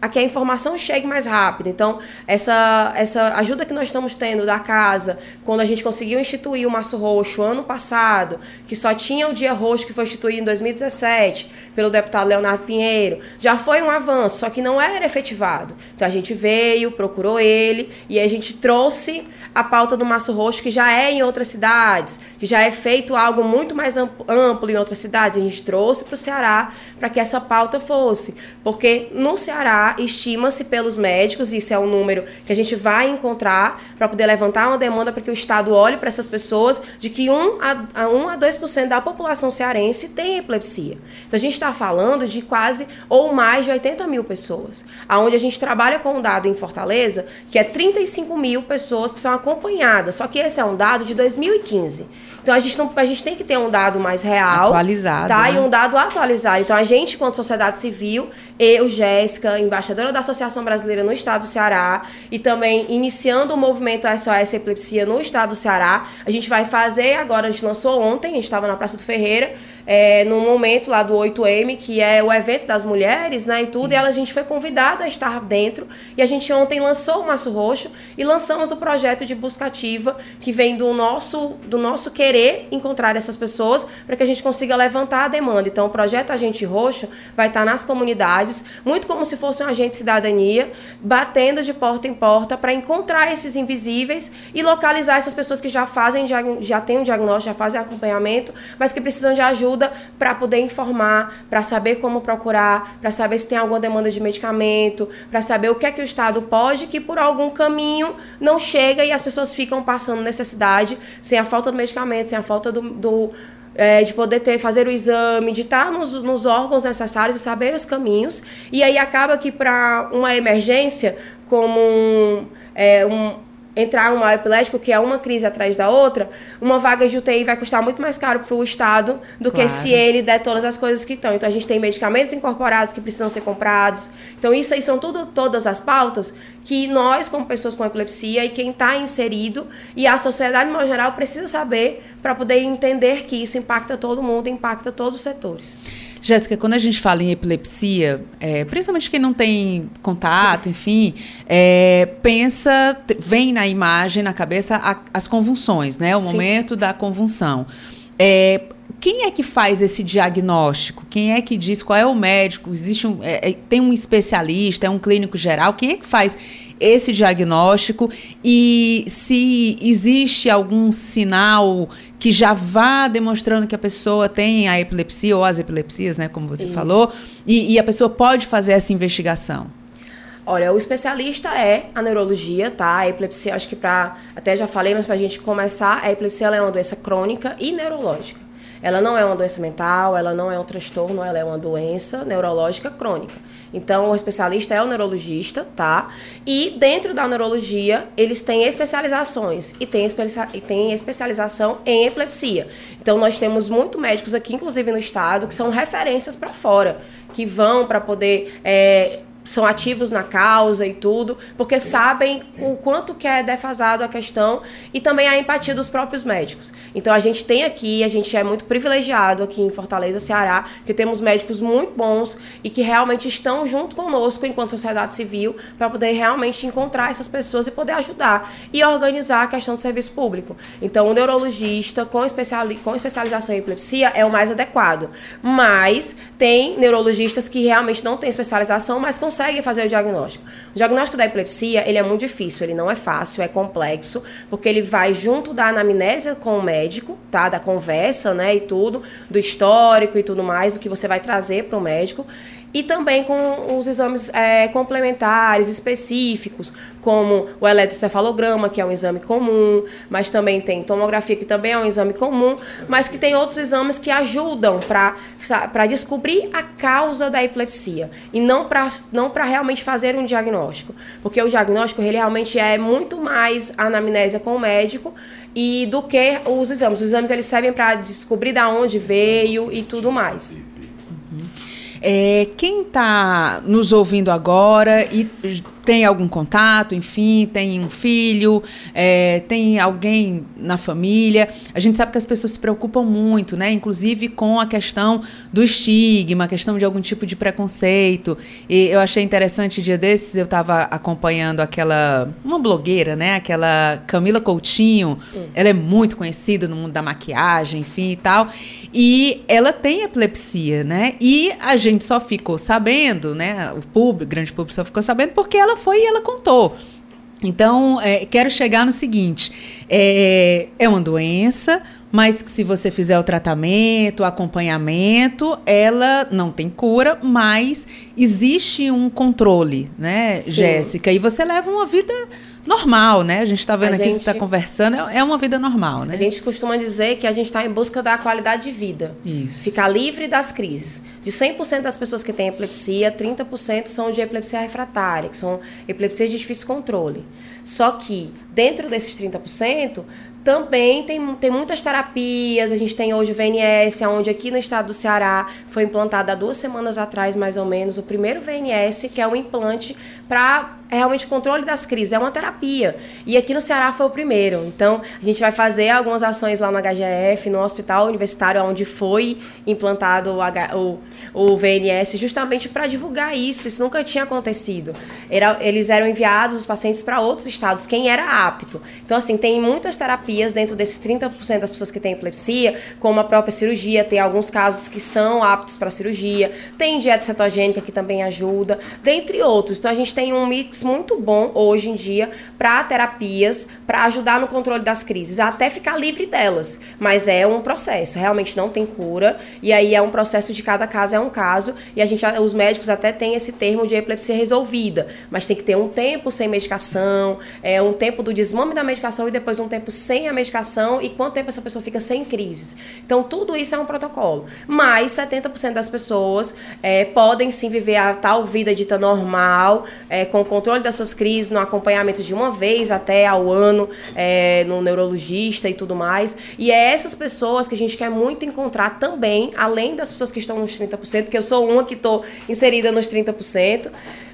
a que a informação chegue mais rápido. Então, essa, essa ajuda que nós estamos tendo da casa, quando a gente conseguiu instituir o Março Roxo ano passado, que só tinha o Dia Roxo que foi instituído em 2017 pelo deputado Leonardo Pinheiro, já foi um avanço, só que não era efetivado. Então, a gente veio, procurou ele e a gente trouxe a pauta do Março Roxo, que já é em outras cidades, que já é feito algo muito mais amplo em outras cidades. A gente trouxe para o Ceará para que essa pauta fosse. Porque no Ceará, estima-se pelos médicos, isso é um número que a gente vai encontrar para poder levantar uma demanda para que o Estado olhe para essas pessoas, de que 1 a, 1 a 2% da população cearense tem epilepsia. Então a gente está falando de quase ou mais de 80 mil pessoas. Aonde a gente trabalha com um dado em Fortaleza, que é 35 mil pessoas que são acompanhadas. Só que esse é um dado de 2015. Então a gente, não, a gente tem que ter um dado mais real. Atualizado. Tá? Né? E um dado atualizado. Então a gente, quanto sociedade civil, eu, Jéssica, embaixadora da Associação Brasileira no Estado do Ceará, e também iniciando o movimento SOS Epilepsia no Estado do Ceará, a gente vai fazer agora, a gente lançou ontem, a gente estava na Praça do Ferreira, é, no momento lá do 8M, que é o evento das mulheres, né, e tudo, e ela, a gente foi convidada a estar dentro, e a gente ontem lançou o Maço Roxo e lançamos o projeto de busca ativa, que vem do nosso, do nosso querer encontrar essas pessoas, para que a gente consiga levantar a demanda. Então, o projeto Agente Roxo vai estar nas comunidades, muito como se fosse um agente de cidadania, batendo de porta em porta para encontrar esses invisíveis e localizar essas pessoas que já fazem, já têm um diagnóstico, já fazem acompanhamento, mas que precisam de ajuda ajuda para poder informar, para saber como procurar, para saber se tem alguma demanda de medicamento, para saber o que é que o Estado pode, que por algum caminho não chega e as pessoas ficam passando necessidade, sem a falta do medicamento, sem a falta do, do é, de poder ter, fazer o exame, de estar nos, nos órgãos necessários e saber os caminhos. E aí acaba que para uma emergência, como um, é, um entrar um mal epilético, que é uma crise atrás da outra, uma vaga de UTI vai custar muito mais caro para o Estado do claro. que se ele der todas as coisas que estão. Então, a gente tem medicamentos incorporados que precisam ser comprados. Então, isso aí são tudo, todas as pautas que nós, como pessoas com epilepsia, e quem está inserido, e a sociedade, no geral, precisa saber para poder entender que isso impacta todo mundo, impacta todos os setores. Jéssica, quando a gente fala em epilepsia, é, principalmente quem não tem contato, enfim, é, pensa, vem na imagem, na cabeça, a, as convulsões, né? O Sim. momento da convulsão. É, quem é que faz esse diagnóstico? Quem é que diz qual é o médico? Existe um, é, é tem um especialista, é um clínico geral? Quem é que faz esse diagnóstico e se existe algum sinal que já vá demonstrando que a pessoa tem a epilepsia ou as epilepsias, né, como você Isso. falou, e, e a pessoa pode fazer essa investigação? Olha, o especialista é a neurologia, tá? A epilepsia, acho que para até já falei, mas para a gente começar, a epilepsia é uma doença crônica e neurológica. Ela não é uma doença mental, ela não é um transtorno, ela é uma doença neurológica crônica. Então, o especialista é o neurologista, tá? E dentro da neurologia, eles têm especializações e tem, e tem especialização em epilepsia. Então, nós temos muito médicos aqui, inclusive no estado, que são referências para fora, que vão para poder. É, são ativos na causa e tudo, porque sabem o quanto que é defasado a questão e também a empatia dos próprios médicos. Então a gente tem aqui, a gente é muito privilegiado aqui em Fortaleza, Ceará, que temos médicos muito bons e que realmente estão junto conosco enquanto sociedade civil para poder realmente encontrar essas pessoas e poder ajudar e organizar a questão do serviço público. Então o neurologista com, especiali com especialização em epilepsia é o mais adequado, mas tem neurologistas que realmente não têm especialização, mas com consegue fazer o diagnóstico. O diagnóstico da epilepsia, ele é muito difícil, ele não é fácil, é complexo, porque ele vai junto da anamnésia com o médico, tá? Da conversa, né, e tudo, do histórico e tudo mais, o que você vai trazer para o médico. E também com os exames é, complementares específicos, como o eletrocefalograma, que é um exame comum, mas também tem tomografia, que também é um exame comum, mas que tem outros exames que ajudam para descobrir a causa da epilepsia e não para não realmente fazer um diagnóstico, porque o diagnóstico realmente é muito mais anamnésia com o médico e do que os exames. Os exames eles servem para descobrir da onde veio e tudo mais. É, quem está nos ouvindo agora e tem algum contato, enfim, tem um filho, é, tem alguém na família. A gente sabe que as pessoas se preocupam muito, né? Inclusive com a questão do estigma, a questão de algum tipo de preconceito. E eu achei interessante dia desses, eu estava acompanhando aquela uma blogueira, né? Aquela Camila Coutinho. Hum. Ela é muito conhecida no mundo da maquiagem, enfim e tal. E ela tem epilepsia, né? E a gente só ficou sabendo, né? O público, o grande público só ficou sabendo porque ela foi e ela contou. Então, é, quero chegar no seguinte: é, é uma doença, mas que se você fizer o tratamento, o acompanhamento, ela não tem cura, mas existe um controle, né, Sim. Jéssica? E você leva uma vida normal, né? A gente está vendo a aqui, gente, você está conversando, é uma vida normal, né? A gente costuma dizer que a gente está em busca da qualidade de vida. Isso. Ficar livre das crises. De 100% das pessoas que têm epilepsia, 30% são de epilepsia refratária, que são epilepsias de difícil controle. Só que, dentro desses 30%, também tem, tem muitas terapias. A gente tem hoje o VNS, onde aqui no estado do Ceará foi implantado há duas semanas atrás, mais ou menos, o primeiro VNS, que é um implante para realmente controle das crises. É uma terapia. E aqui no Ceará foi o primeiro. Então, a gente vai fazer algumas ações lá no HGF, no hospital universitário, onde foi implantado o, H, o, o VNS, justamente para divulgar isso. Isso nunca tinha acontecido. Era, eles eram enviados, os pacientes, para outros estados, quem era apto. Então, assim, tem muitas terapias dentro desses 30% das pessoas que têm epilepsia, como a própria cirurgia. Tem alguns casos que são aptos para cirurgia. Tem dieta cetogênica que também ajuda, dentre outros. Então, a gente tem um mix muito bom hoje em dia para terapias, para ajudar no controle das crises, até ficar livre delas. Mas é um processo, realmente não tem cura. E aí é um processo de cada caso é um caso. E a gente, os médicos até têm esse termo de epilepsia resolvida, mas tem que ter um tempo sem medicação, é um tempo do desmame da medicação e depois um tempo sem a medicação e quanto tempo essa pessoa fica sem crises. Então tudo isso é um protocolo. Mas 70% das pessoas é, podem sim viver a tal vida dita normal, é, com controle das suas crises, no acompanhamento de uma vez até ao ano, é, no neurologista e tudo mais. E é essas pessoas que a gente quer muito encontrar também, além das pessoas que estão nos 30%, que eu sou uma que estou inserida nos 30%,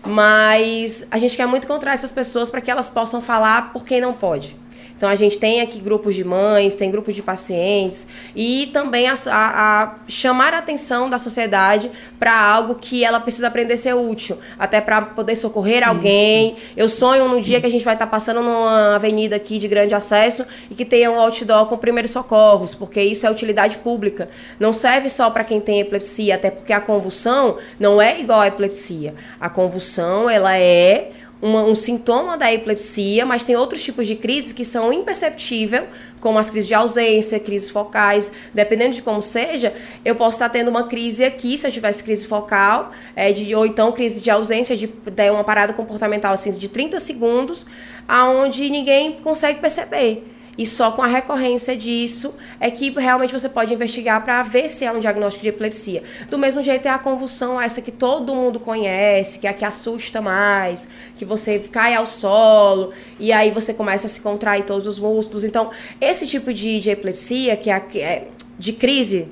mas a gente quer muito encontrar essas pessoas para que elas possam falar por quem não pode. Então a gente tem aqui grupos de mães, tem grupos de pacientes e também a, a, a chamar a atenção da sociedade para algo que ela precisa aprender a ser útil, até para poder socorrer alguém. Isso. Eu sonho no dia que a gente vai estar tá passando numa avenida aqui de grande acesso e que tenha um outdoor com primeiros socorros, porque isso é utilidade pública. Não serve só para quem tem epilepsia, até porque a convulsão não é igual à epilepsia. A convulsão, ela é uma, um sintoma da epilepsia, mas tem outros tipos de crises que são imperceptíveis, como as crises de ausência, crises focais. Dependendo de como seja, eu posso estar tendo uma crise aqui, se eu tivesse crise focal, é, de, ou então crise de ausência, de, de uma parada comportamental assim, de 30 segundos, aonde ninguém consegue perceber. E só com a recorrência disso é que realmente você pode investigar para ver se é um diagnóstico de epilepsia. Do mesmo jeito é a convulsão, essa que todo mundo conhece, que é a que assusta mais, que você cai ao solo e aí você começa a se contrair todos os músculos. Então, esse tipo de, de epilepsia, que é, é de crise,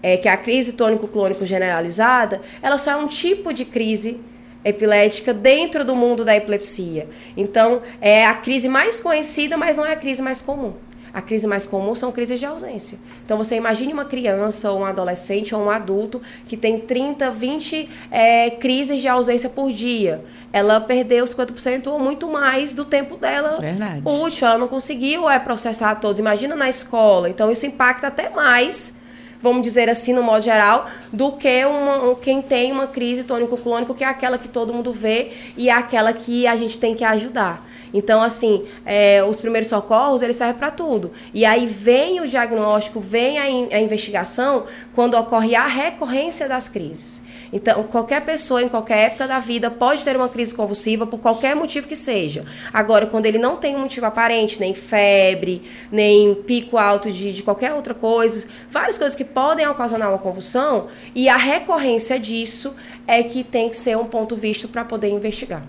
é, que é a crise tônico-clônico generalizada, ela só é um tipo de crise epilética dentro do mundo da epilepsia. Então, é a crise mais conhecida, mas não é a crise mais comum. A crise mais comum são crises de ausência. Então, você imagine uma criança, ou um adolescente, ou um adulto que tem 30, 20 é, crises de ausência por dia. Ela perdeu 50% ou muito mais do tempo dela Verdade. útil. Ela não conseguiu é, processar todos. Imagina na escola. Então, isso impacta até mais vamos dizer assim, no modo geral, do que uma, quem tem uma crise tônico-clônico, que é aquela que todo mundo vê e é aquela que a gente tem que ajudar. Então, assim, é, os primeiros socorros, eles servem para tudo. E aí vem o diagnóstico, vem a, in, a investigação quando ocorre a recorrência das crises. Então, qualquer pessoa, em qualquer época da vida, pode ter uma crise convulsiva por qualquer motivo que seja. Agora, quando ele não tem um motivo aparente, nem febre, nem pico alto de, de qualquer outra coisa, várias coisas que podem ocasionar uma convulsão, e a recorrência disso é que tem que ser um ponto visto para poder investigar.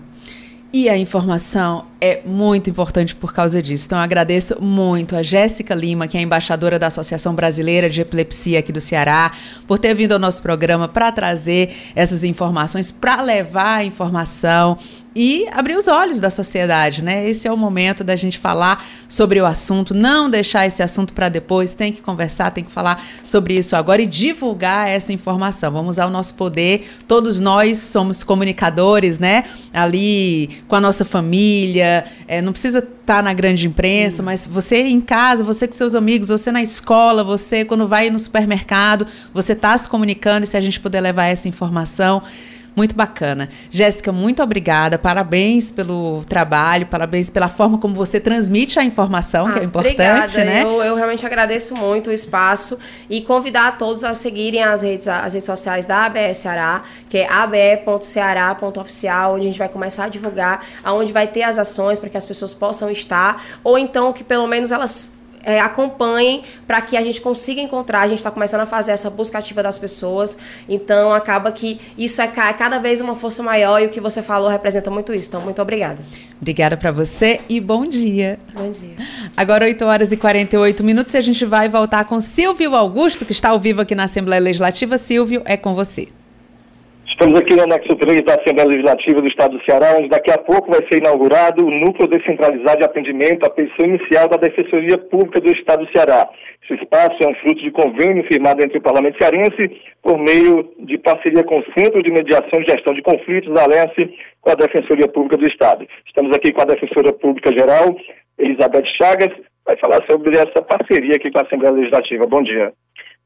E a informação é muito importante por causa disso. Então, eu agradeço muito a Jéssica Lima, que é embaixadora da Associação Brasileira de Epilepsia aqui do Ceará, por ter vindo ao nosso programa para trazer essas informações, para levar a informação e abrir os olhos da sociedade, né? Esse é o momento da gente falar sobre o assunto, não deixar esse assunto para depois, tem que conversar, tem que falar sobre isso agora e divulgar essa informação. Vamos usar o nosso poder, todos nós somos comunicadores, né? Ali com a nossa família, é, não precisa estar tá na grande imprensa, mas você em casa, você com seus amigos, você na escola, você quando vai no supermercado, você está se comunicando e se a gente puder levar essa informação muito bacana. Jéssica, muito obrigada. Parabéns pelo trabalho, parabéns pela forma como você transmite a informação, ah, que é ah, importante, obrigada. né? Eu, eu, realmente agradeço muito o espaço e convidar a todos a seguirem as redes, as redes sociais da ABE Ceará, que é abe.ceará.oficial, onde a gente vai começar a divulgar, aonde vai ter as ações para que as pessoas possam estar, ou então que pelo menos elas é, acompanhem para que a gente consiga encontrar. A gente está começando a fazer essa busca ativa das pessoas, então acaba que isso é cada vez uma força maior e o que você falou representa muito isso. Então, muito obrigada. Obrigada para você e bom dia. Bom dia. Agora, 8 horas e 48 minutos, e a gente vai voltar com Silvio Augusto, que está ao vivo aqui na Assembleia Legislativa. Silvio, é com você. Estamos aqui no anexo 3 da Assembleia Legislativa do Estado do Ceará, onde daqui a pouco vai ser inaugurado o Núcleo Descentralizado de Atendimento à Petição Inicial da Defensoria Pública do Estado do Ceará. Esse espaço é um fruto de convênio firmado entre o Parlamento Cearense por meio de parceria com o Centro de Mediação e Gestão de Conflitos da Alesse com a Defensoria Pública do Estado. Estamos aqui com a Defensora Pública Geral, Elizabeth Chagas, vai falar sobre essa parceria aqui com a Assembleia Legislativa. Bom dia.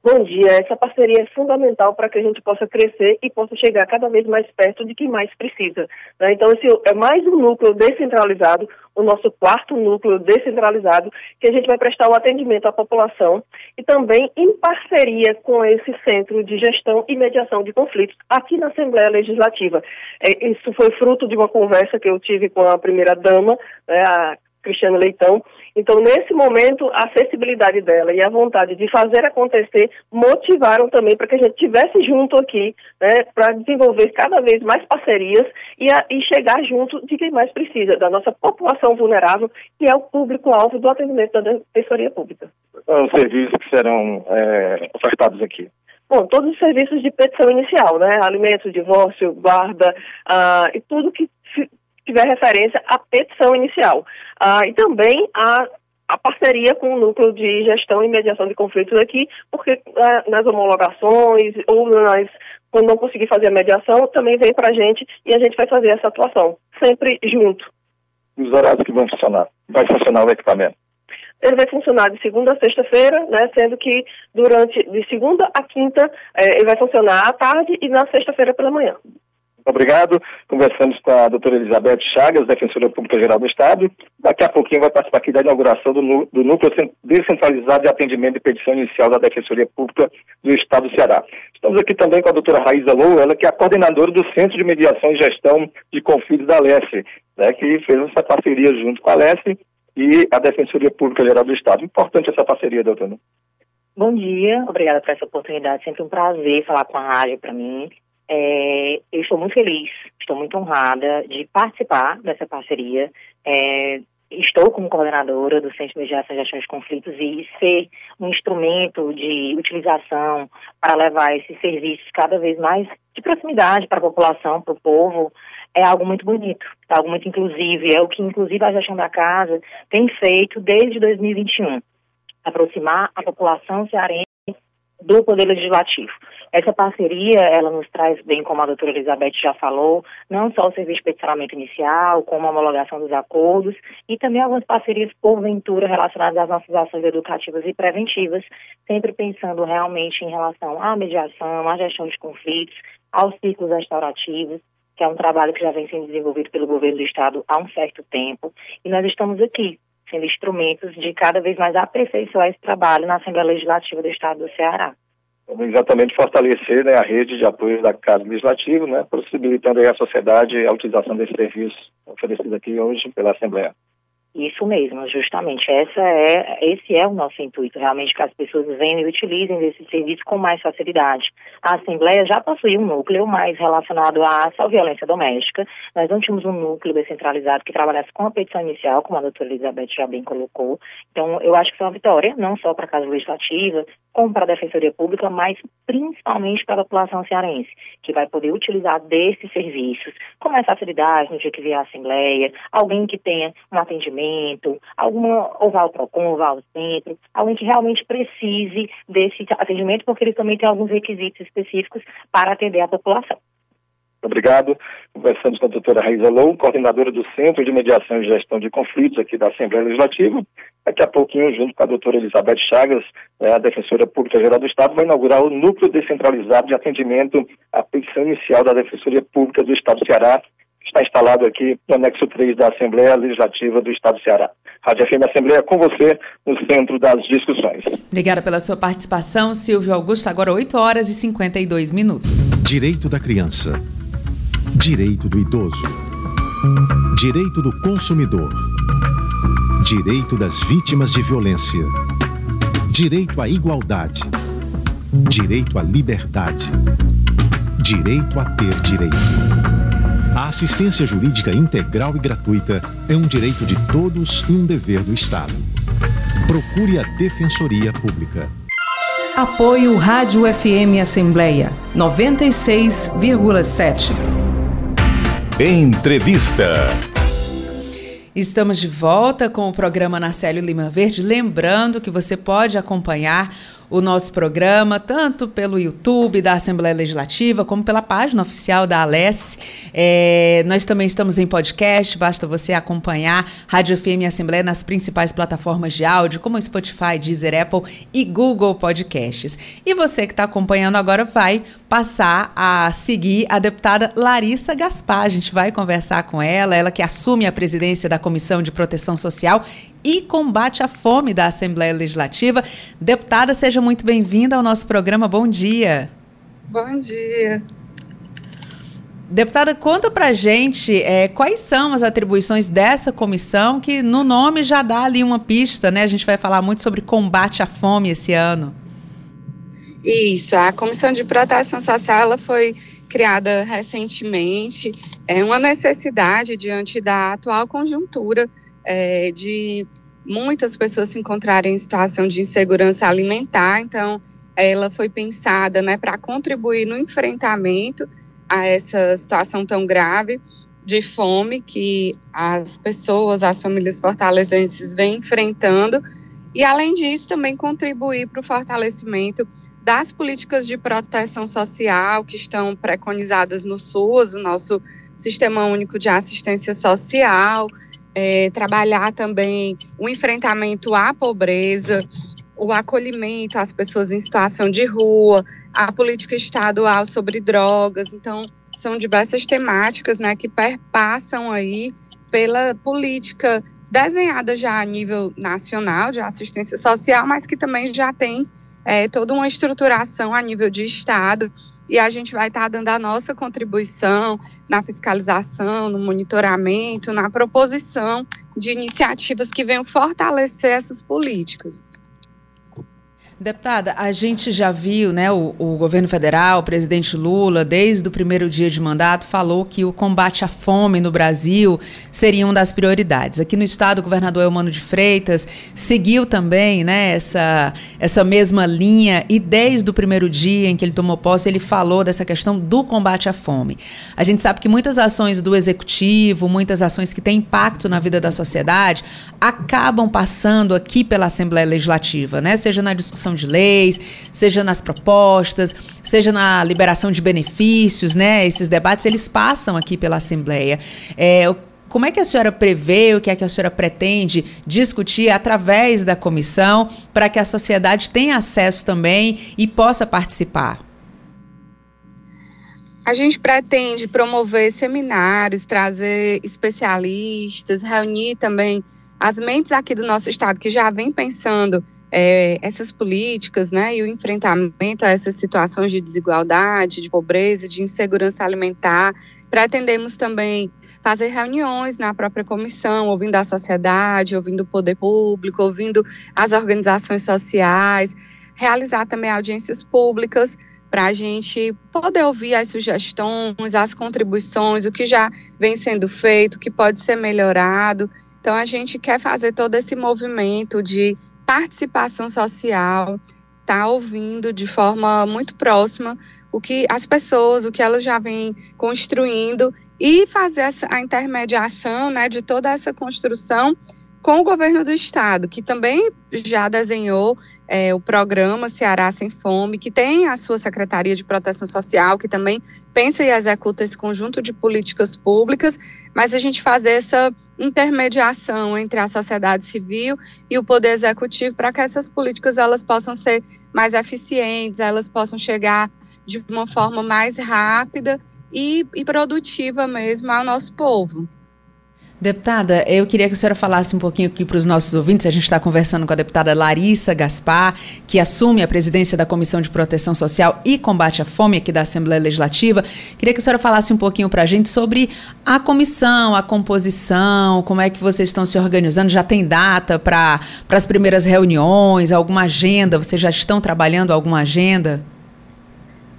Bom dia. Essa parceria é fundamental para que a gente possa crescer e possa chegar cada vez mais perto de quem mais precisa. Né? Então, esse é mais um núcleo descentralizado, o nosso quarto núcleo descentralizado, que a gente vai prestar o atendimento à população e também em parceria com esse Centro de Gestão e Mediação de Conflitos aqui na Assembleia Legislativa. É, isso foi fruto de uma conversa que eu tive com a primeira-dama, né, a Cristiano Leitão. Então, nesse momento, a acessibilidade dela e a vontade de fazer acontecer motivaram também para que a gente estivesse junto aqui, né, para desenvolver cada vez mais parcerias e, a, e, chegar junto de quem mais precisa, da nossa população vulnerável, que é o público-alvo do atendimento da Defensoria Pública. Os serviços que serão é, ofertados aqui. Bom, todos os serviços de petição inicial, né? Alimentos, divórcio, guarda, uh, e tudo que tiver referência à petição inicial. Ah, e também a, a parceria com o núcleo de gestão e mediação de conflitos aqui, porque ah, nas homologações ou nas, quando não conseguir fazer a mediação, também vem para a gente e a gente vai fazer essa atuação, sempre junto. Os horários que vão funcionar? Vai funcionar o equipamento? ele vai funcionar de segunda a sexta-feira, né, sendo que durante de segunda a quinta eh, ele vai funcionar à tarde e na sexta-feira pela manhã. Obrigado. Conversamos com a doutora Elizabeth Chagas, defensora pública geral do Estado. Daqui a pouquinho vai participar aqui da inauguração do, do Núcleo Descentralizado de Atendimento de Petição Inicial da Defensoria Pública do Estado do Ceará. Estamos aqui também com a doutora Raíza Lou, ela que é a coordenadora do Centro de Mediação e Gestão de Conflitos da Alesse, né, que fez essa parceria junto com a Alesse e a Defensoria Pública Geral do Estado. Importante essa parceria, doutora. Bom dia, obrigada por essa oportunidade. Sempre um prazer falar com a rádio para mim. É, eu estou muito feliz, estou muito honrada de participar dessa parceria. É, estou como coordenadora do Centro de Mediação e Gestão de Conflitos e ser um instrumento de utilização para levar esses serviços cada vez mais de proximidade para a população, para o povo, é algo muito bonito, é algo muito inclusivo, é o que inclusive a gestão da casa tem feito desde 2021, aproximar a população cearense do Poder Legislativo. Essa parceria, ela nos traz, bem como a doutora Elizabeth já falou, não só o serviço de peticionamento inicial, como a homologação dos acordos, e também algumas parcerias, porventura, relacionadas às nossas ações educativas e preventivas, sempre pensando realmente em relação à mediação, à gestão de conflitos, aos ciclos restaurativos, que é um trabalho que já vem sendo desenvolvido pelo governo do Estado há um certo tempo, e nós estamos aqui sendo instrumentos de cada vez mais aperfeiçoar esse trabalho na Assembleia Legislativa do Estado do Ceará. Vamos exatamente fortalecer né, a rede de apoio da Casa Legislativa, né, possibilitando à sociedade a utilização desse serviço oferecido aqui hoje pela Assembleia. Isso mesmo, justamente. Essa é, esse é o nosso intuito, realmente, que as pessoas venham e utilizem esse serviço com mais facilidade. A Assembleia já possui um núcleo mais relacionado à só violência doméstica. Nós não tínhamos um núcleo descentralizado que trabalhasse com a petição inicial, como a doutora Elizabeth já bem colocou. Então, eu acho que isso é uma vitória, não só para a Casa Legislativa, como para a Defensoria Pública, mas principalmente para a população cearense, que vai poder utilizar desses serviços com mais facilidade no dia que vier a Assembleia, alguém que tenha um atendimento alguma, ou vá ao PROCON, ao centro, alguém que realmente precise desse atendimento, porque eles também têm alguns requisitos específicos para atender a população. Obrigado. Conversamos com a doutora Raíza Lou, coordenadora do Centro de Mediação e Gestão de Conflitos aqui da Assembleia Legislativa. Daqui a pouquinho, junto com a doutora Elizabeth Chagas, né, a defensora pública geral do Estado, vai inaugurar o Núcleo Descentralizado de Atendimento à Petição Inicial da Defensoria Pública do Estado do Ceará, está instalado aqui no anexo 3 da Assembleia Legislativa do Estado do Ceará. Rádio FM Assembleia com você no centro das discussões. Obrigada pela sua participação, Silvio Augusto. Agora 8 horas e 52 minutos. Direito da criança. Direito do idoso. Direito do consumidor. Direito das vítimas de violência. Direito à igualdade. Direito à liberdade. Direito a ter direito. A assistência jurídica integral e gratuita é um direito de todos e um dever do Estado. Procure a Defensoria Pública. Apoio Rádio FM Assembleia 96,7. Entrevista. Estamos de volta com o programa Narcélio Lima Verde. Lembrando que você pode acompanhar o nosso programa, tanto pelo YouTube da Assembleia Legislativa, como pela página oficial da Alesse. É, nós também estamos em podcast, basta você acompanhar Rádio FM Assembleia nas principais plataformas de áudio, como Spotify, Deezer, Apple e Google Podcasts. E você que está acompanhando agora vai passar a seguir a deputada Larissa Gaspar. A gente vai conversar com ela, ela que assume a presidência da Comissão de Proteção Social e Combate à Fome da Assembleia Legislativa. Deputada, seja muito bem-vinda ao nosso programa. Bom dia. Bom dia. Deputada, conta pra gente é, quais são as atribuições dessa comissão, que no nome já dá ali uma pista, né? A gente vai falar muito sobre combate à fome esse ano. Isso, a Comissão de Proteção Social ela foi criada recentemente, é uma necessidade diante da atual conjuntura é, de muitas pessoas se encontrarem em situação de insegurança alimentar. Então, ela foi pensada né, para contribuir no enfrentamento a essa situação tão grave de fome que as pessoas, as famílias fortalezenses vêm enfrentando. E, além disso, também contribuir para o fortalecimento das políticas de proteção social que estão preconizadas no SUS, o nosso Sistema Único de Assistência Social, é, trabalhar também o enfrentamento à pobreza, o acolhimento às pessoas em situação de rua, a política estadual sobre drogas. Então, são diversas temáticas né, que perpassam aí pela política desenhada já a nível nacional de assistência social, mas que também já tem é, toda uma estruturação a nível de Estado e a gente vai estar tá dando a nossa contribuição na fiscalização, no monitoramento, na proposição de iniciativas que venham fortalecer essas políticas. Deputada, a gente já viu, né, o, o, governo federal, o presidente Lula, desde o primeiro dia de mandato, falou que o combate à fome no Brasil seria uma das prioridades. Aqui no estado, o governador Eumano de Freitas seguiu também, né, essa, essa mesma linha e desde o primeiro dia em que ele tomou posse, ele falou dessa questão do combate à fome. A gente sabe que muitas ações do executivo, muitas ações que têm impacto na vida da sociedade, acabam passando aqui pela Assembleia Legislativa, né, seja na discussão de leis, seja nas propostas, seja na liberação de benefícios, né? Esses debates eles passam aqui pela Assembleia. É, como é que a senhora prevê, o que é que a senhora pretende discutir através da comissão para que a sociedade tenha acesso também e possa participar? A gente pretende promover seminários, trazer especialistas, reunir também as mentes aqui do nosso estado que já vem pensando é, essas políticas, né, e o enfrentamento a essas situações de desigualdade, de pobreza, de insegurança alimentar. Pretendemos também fazer reuniões na própria comissão, ouvindo a sociedade, ouvindo o poder público, ouvindo as organizações sociais, realizar também audiências públicas para a gente poder ouvir as sugestões, as contribuições, o que já vem sendo feito, o que pode ser melhorado. Então, a gente quer fazer todo esse movimento de participação social, tá ouvindo de forma muito próxima o que as pessoas, o que elas já vêm construindo e fazer essa, a intermediação né, de toda essa construção com o governo do estado, que também já desenhou é, o programa Ceará Sem Fome, que tem a sua Secretaria de Proteção Social, que também pensa e executa esse conjunto de políticas públicas, mas a gente fazer essa intermediação entre a sociedade civil e o poder executivo para que essas políticas elas possam ser mais eficientes, elas possam chegar de uma forma mais rápida e, e produtiva mesmo ao nosso povo. Deputada, eu queria que a senhora falasse um pouquinho aqui para os nossos ouvintes. A gente está conversando com a deputada Larissa Gaspar, que assume a presidência da Comissão de Proteção Social e Combate à Fome aqui da Assembleia Legislativa. Queria que a senhora falasse um pouquinho para a gente sobre a comissão, a composição, como é que vocês estão se organizando. Já tem data para as primeiras reuniões, alguma agenda? Vocês já estão trabalhando alguma agenda?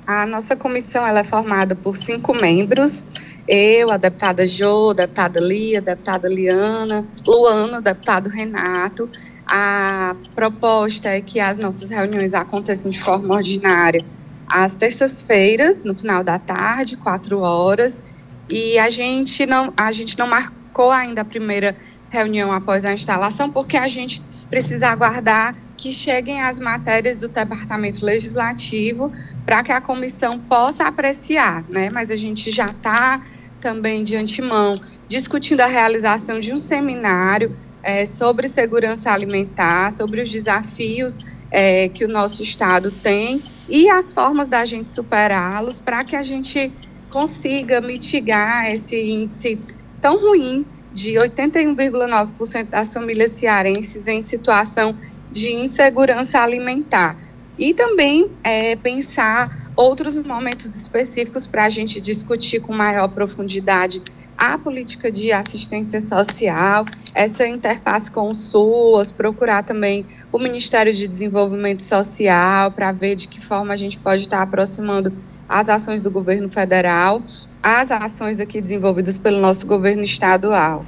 A nossa comissão ela é formada por cinco membros eu, a deputada Jo, a deputada Lia, a deputada Liana, Luana, o deputado Renato. A proposta é que as nossas reuniões aconteçam de forma ordinária às terças-feiras, no final da tarde, quatro horas, e a gente não, a gente não marcou ainda a primeira reunião após a instalação, porque a gente precisa aguardar que cheguem as matérias do Departamento Legislativo para que a comissão possa apreciar, né? Mas a gente já está também de antemão discutindo a realização de um seminário é, sobre segurança alimentar, sobre os desafios é, que o nosso estado tem e as formas da gente superá-los para que a gente consiga mitigar esse índice tão ruim de 81,9% das famílias cearenses em situação de insegurança alimentar. E também é, pensar outros momentos específicos para a gente discutir com maior profundidade a política de assistência social, essa interface com o SUAS, procurar também o Ministério de Desenvolvimento Social para ver de que forma a gente pode estar aproximando as ações do governo federal às ações aqui desenvolvidas pelo nosso governo estadual.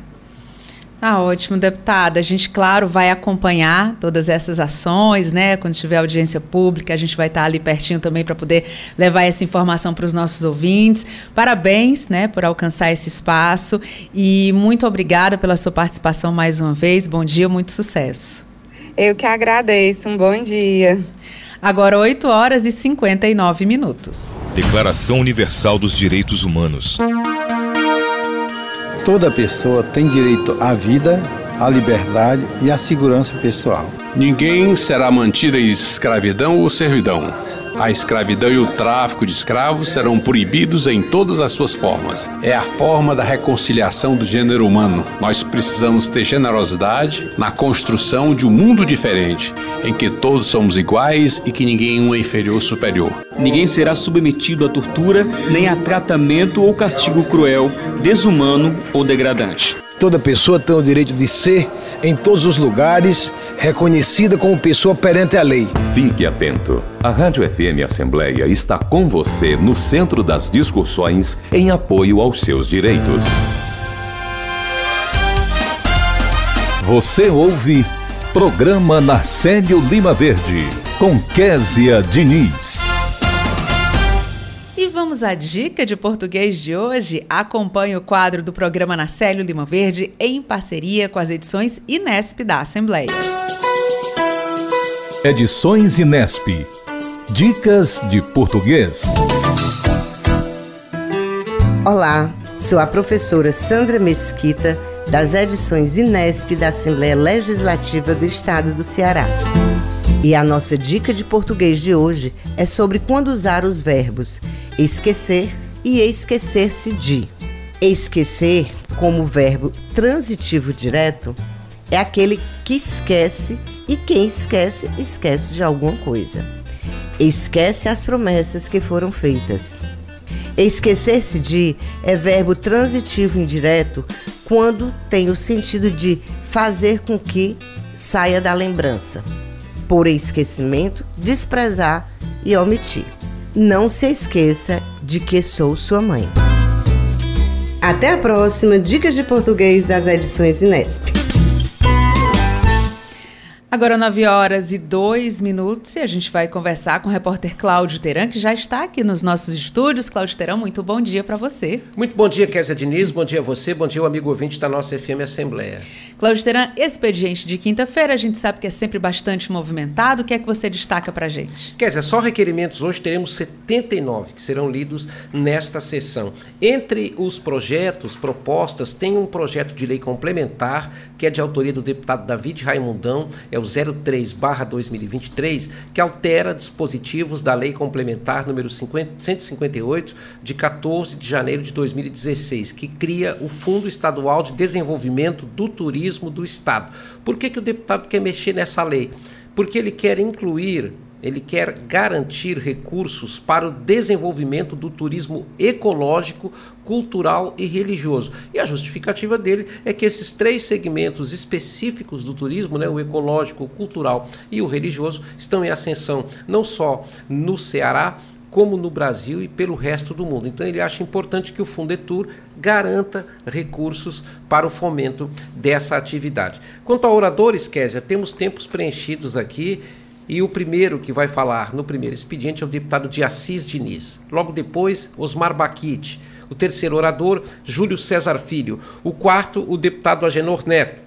Tá ótimo, deputada. A gente, claro, vai acompanhar todas essas ações, né? Quando tiver audiência pública, a gente vai estar ali pertinho também para poder levar essa informação para os nossos ouvintes. Parabéns, né, por alcançar esse espaço e muito obrigada pela sua participação mais uma vez. Bom dia, muito sucesso. Eu que agradeço. Um bom dia. Agora 8 horas e 59 minutos. Declaração Universal dos Direitos Humanos toda pessoa tem direito à vida, à liberdade e à segurança pessoal. Ninguém será mantido em escravidão ou servidão a escravidão e o tráfico de escravos serão proibidos em todas as suas formas. É a forma da reconciliação do gênero humano. Nós precisamos ter generosidade na construção de um mundo diferente, em que todos somos iguais e que ninguém é inferior ou superior. Ninguém será submetido à tortura, nem a tratamento ou castigo cruel, desumano ou degradante. Toda pessoa tem o direito de ser em todos os lugares, reconhecida como pessoa perante a lei. Fique atento. A Rádio FM Assembleia está com você no centro das discussões em apoio aos seus direitos. Você ouve Programa Narcélio Lima Verde, com Késia Diniz. E vamos à dica de português de hoje. Acompanhe o quadro do programa Nacélio Lima Verde em parceria com as edições Inesp da Assembleia. Edições Inesp. Dicas de português. Olá, sou a professora Sandra Mesquita, das edições Inesp da Assembleia Legislativa do Estado do Ceará. E a nossa dica de português de hoje é sobre quando usar os verbos esquecer e esquecer-se de. Esquecer, como verbo transitivo direto, é aquele que esquece e quem esquece, esquece de alguma coisa. Esquece as promessas que foram feitas. Esquecer-se de é verbo transitivo indireto quando tem o sentido de fazer com que saia da lembrança. Por esquecimento, desprezar e omitir. Não se esqueça de que sou sua mãe. Até a próxima Dicas de Português das edições Inesp. Agora 9 horas e 2 minutos e a gente vai conversar com o repórter Cláudio Teran, que já está aqui nos nossos estúdios. Cláudio Teran, muito bom dia para você. Muito bom dia, Kézia Diniz, bom dia a você, bom dia ao amigo ouvinte da nossa FM Assembleia. Cláudio Teran, expediente de quinta-feira, a gente sabe que é sempre bastante movimentado. O que é que você destaca para a gente? Kézia, só requerimentos hoje teremos 79 que serão lidos nesta sessão. Entre os projetos, propostas, tem um projeto de lei complementar que é de autoria do deputado David Raimundão, é o 03/2023, que altera dispositivos da Lei Complementar número 50, 158 de 14 de janeiro de 2016, que cria o Fundo Estadual de Desenvolvimento do Turismo do Estado. Por que, que o deputado quer mexer nessa lei? Porque ele quer incluir ele quer garantir recursos para o desenvolvimento do turismo ecológico, cultural e religioso. E a justificativa dele é que esses três segmentos específicos do turismo, né, o ecológico, o cultural e o religioso, estão em ascensão não só no Ceará, como no Brasil e pelo resto do mundo. Então ele acha importante que o Fundetur garanta recursos para o fomento dessa atividade. Quanto a oradores, Késia, temos tempos preenchidos aqui e o primeiro que vai falar no primeiro expediente é o deputado de Assis Diniz. Logo depois, Osmar Baquite. O terceiro orador, Júlio César Filho. O quarto, o deputado Agenor Neto.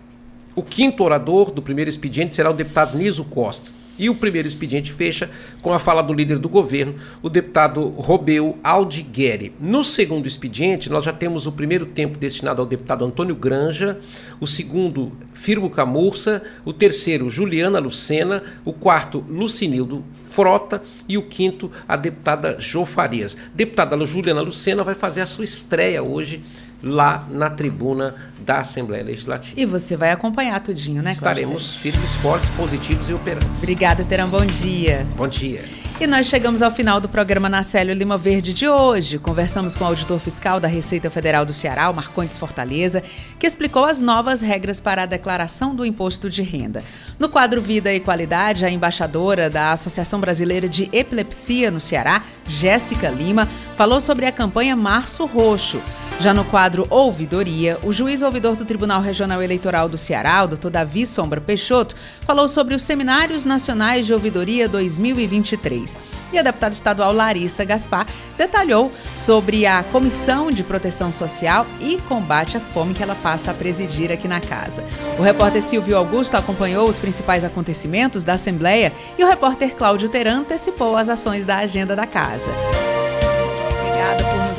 O quinto orador do primeiro expediente será o deputado Niso Costa. E o primeiro expediente fecha com a fala do líder do governo, o deputado Robeu Aldigueri. No segundo expediente, nós já temos o primeiro tempo destinado ao deputado Antônio Granja, o segundo, Firmo Camurça, o terceiro, Juliana Lucena, o quarto, Lucinildo Frota e o quinto, a deputada Jô Farias. Deputada Juliana Lucena vai fazer a sua estreia hoje lá na tribuna da Assembleia Legislativa. E você vai acompanhar tudinho, né, Cláudia? Estaremos firmes, fortes, positivos e operantes. Obrigada, Terão. Bom dia. Bom dia. E nós chegamos ao final do programa Nacélio Lima Verde de hoje. Conversamos com o auditor fiscal da Receita Federal do Ceará, o Marcontes Fortaleza, que explicou as novas regras para a declaração do imposto de renda. No quadro Vida e Qualidade, a embaixadora da Associação Brasileira de Epilepsia no Ceará, Jéssica Lima, falou sobre a campanha Março Roxo já no quadro Ouvidoria, o juiz ouvidor do Tribunal Regional Eleitoral do Ceará, o Dr. Davi Sombra Peixoto, falou sobre os Seminários Nacionais de Ouvidoria 2023. E a deputada estadual Larissa Gaspar detalhou sobre a Comissão de Proteção Social e Combate à Fome que ela passa a presidir aqui na casa. O repórter Silvio Augusto acompanhou os principais acontecimentos da Assembleia e o repórter Cláudio Teran antecipou as ações da agenda da casa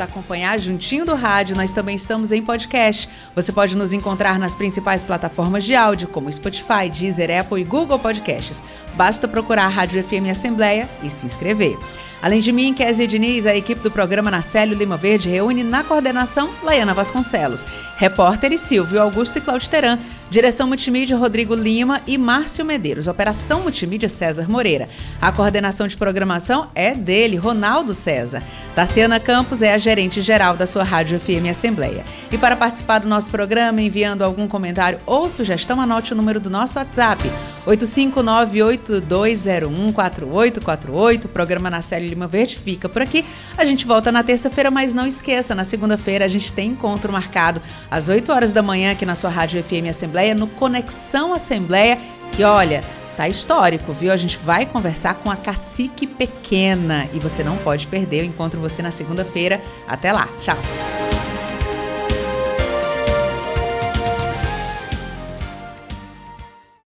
acompanhar juntinho do rádio, nós também estamos em podcast. Você pode nos encontrar nas principais plataformas de áudio, como Spotify, Deezer, Apple e Google Podcasts. Basta procurar a Rádio FM Assembleia e se inscrever. Além de mim, Kézia Diniz, a equipe do programa Nacélio Lima Verde reúne na coordenação Laiana Vasconcelos, repórteres Silvio Augusto e Cláudio Teran, direção multimídia Rodrigo Lima e Márcio Medeiros, operação multimídia César Moreira. A coordenação de programação é dele, Ronaldo César. Taciana Campos é a gerente geral da sua Rádio FM Assembleia. E para participar do nosso programa, enviando algum comentário ou sugestão, anote o número do nosso WhatsApp, 85982014848, programa Nacélio Lima Verde fica por aqui. A gente volta na terça-feira, mas não esqueça, na segunda-feira a gente tem encontro marcado às 8 horas da manhã aqui na sua Rádio FM Assembleia, no Conexão Assembleia, que olha, tá histórico, viu? A gente vai conversar com a Cacique Pequena e você não pode perder. Eu encontro você na segunda-feira. Até lá. Tchau.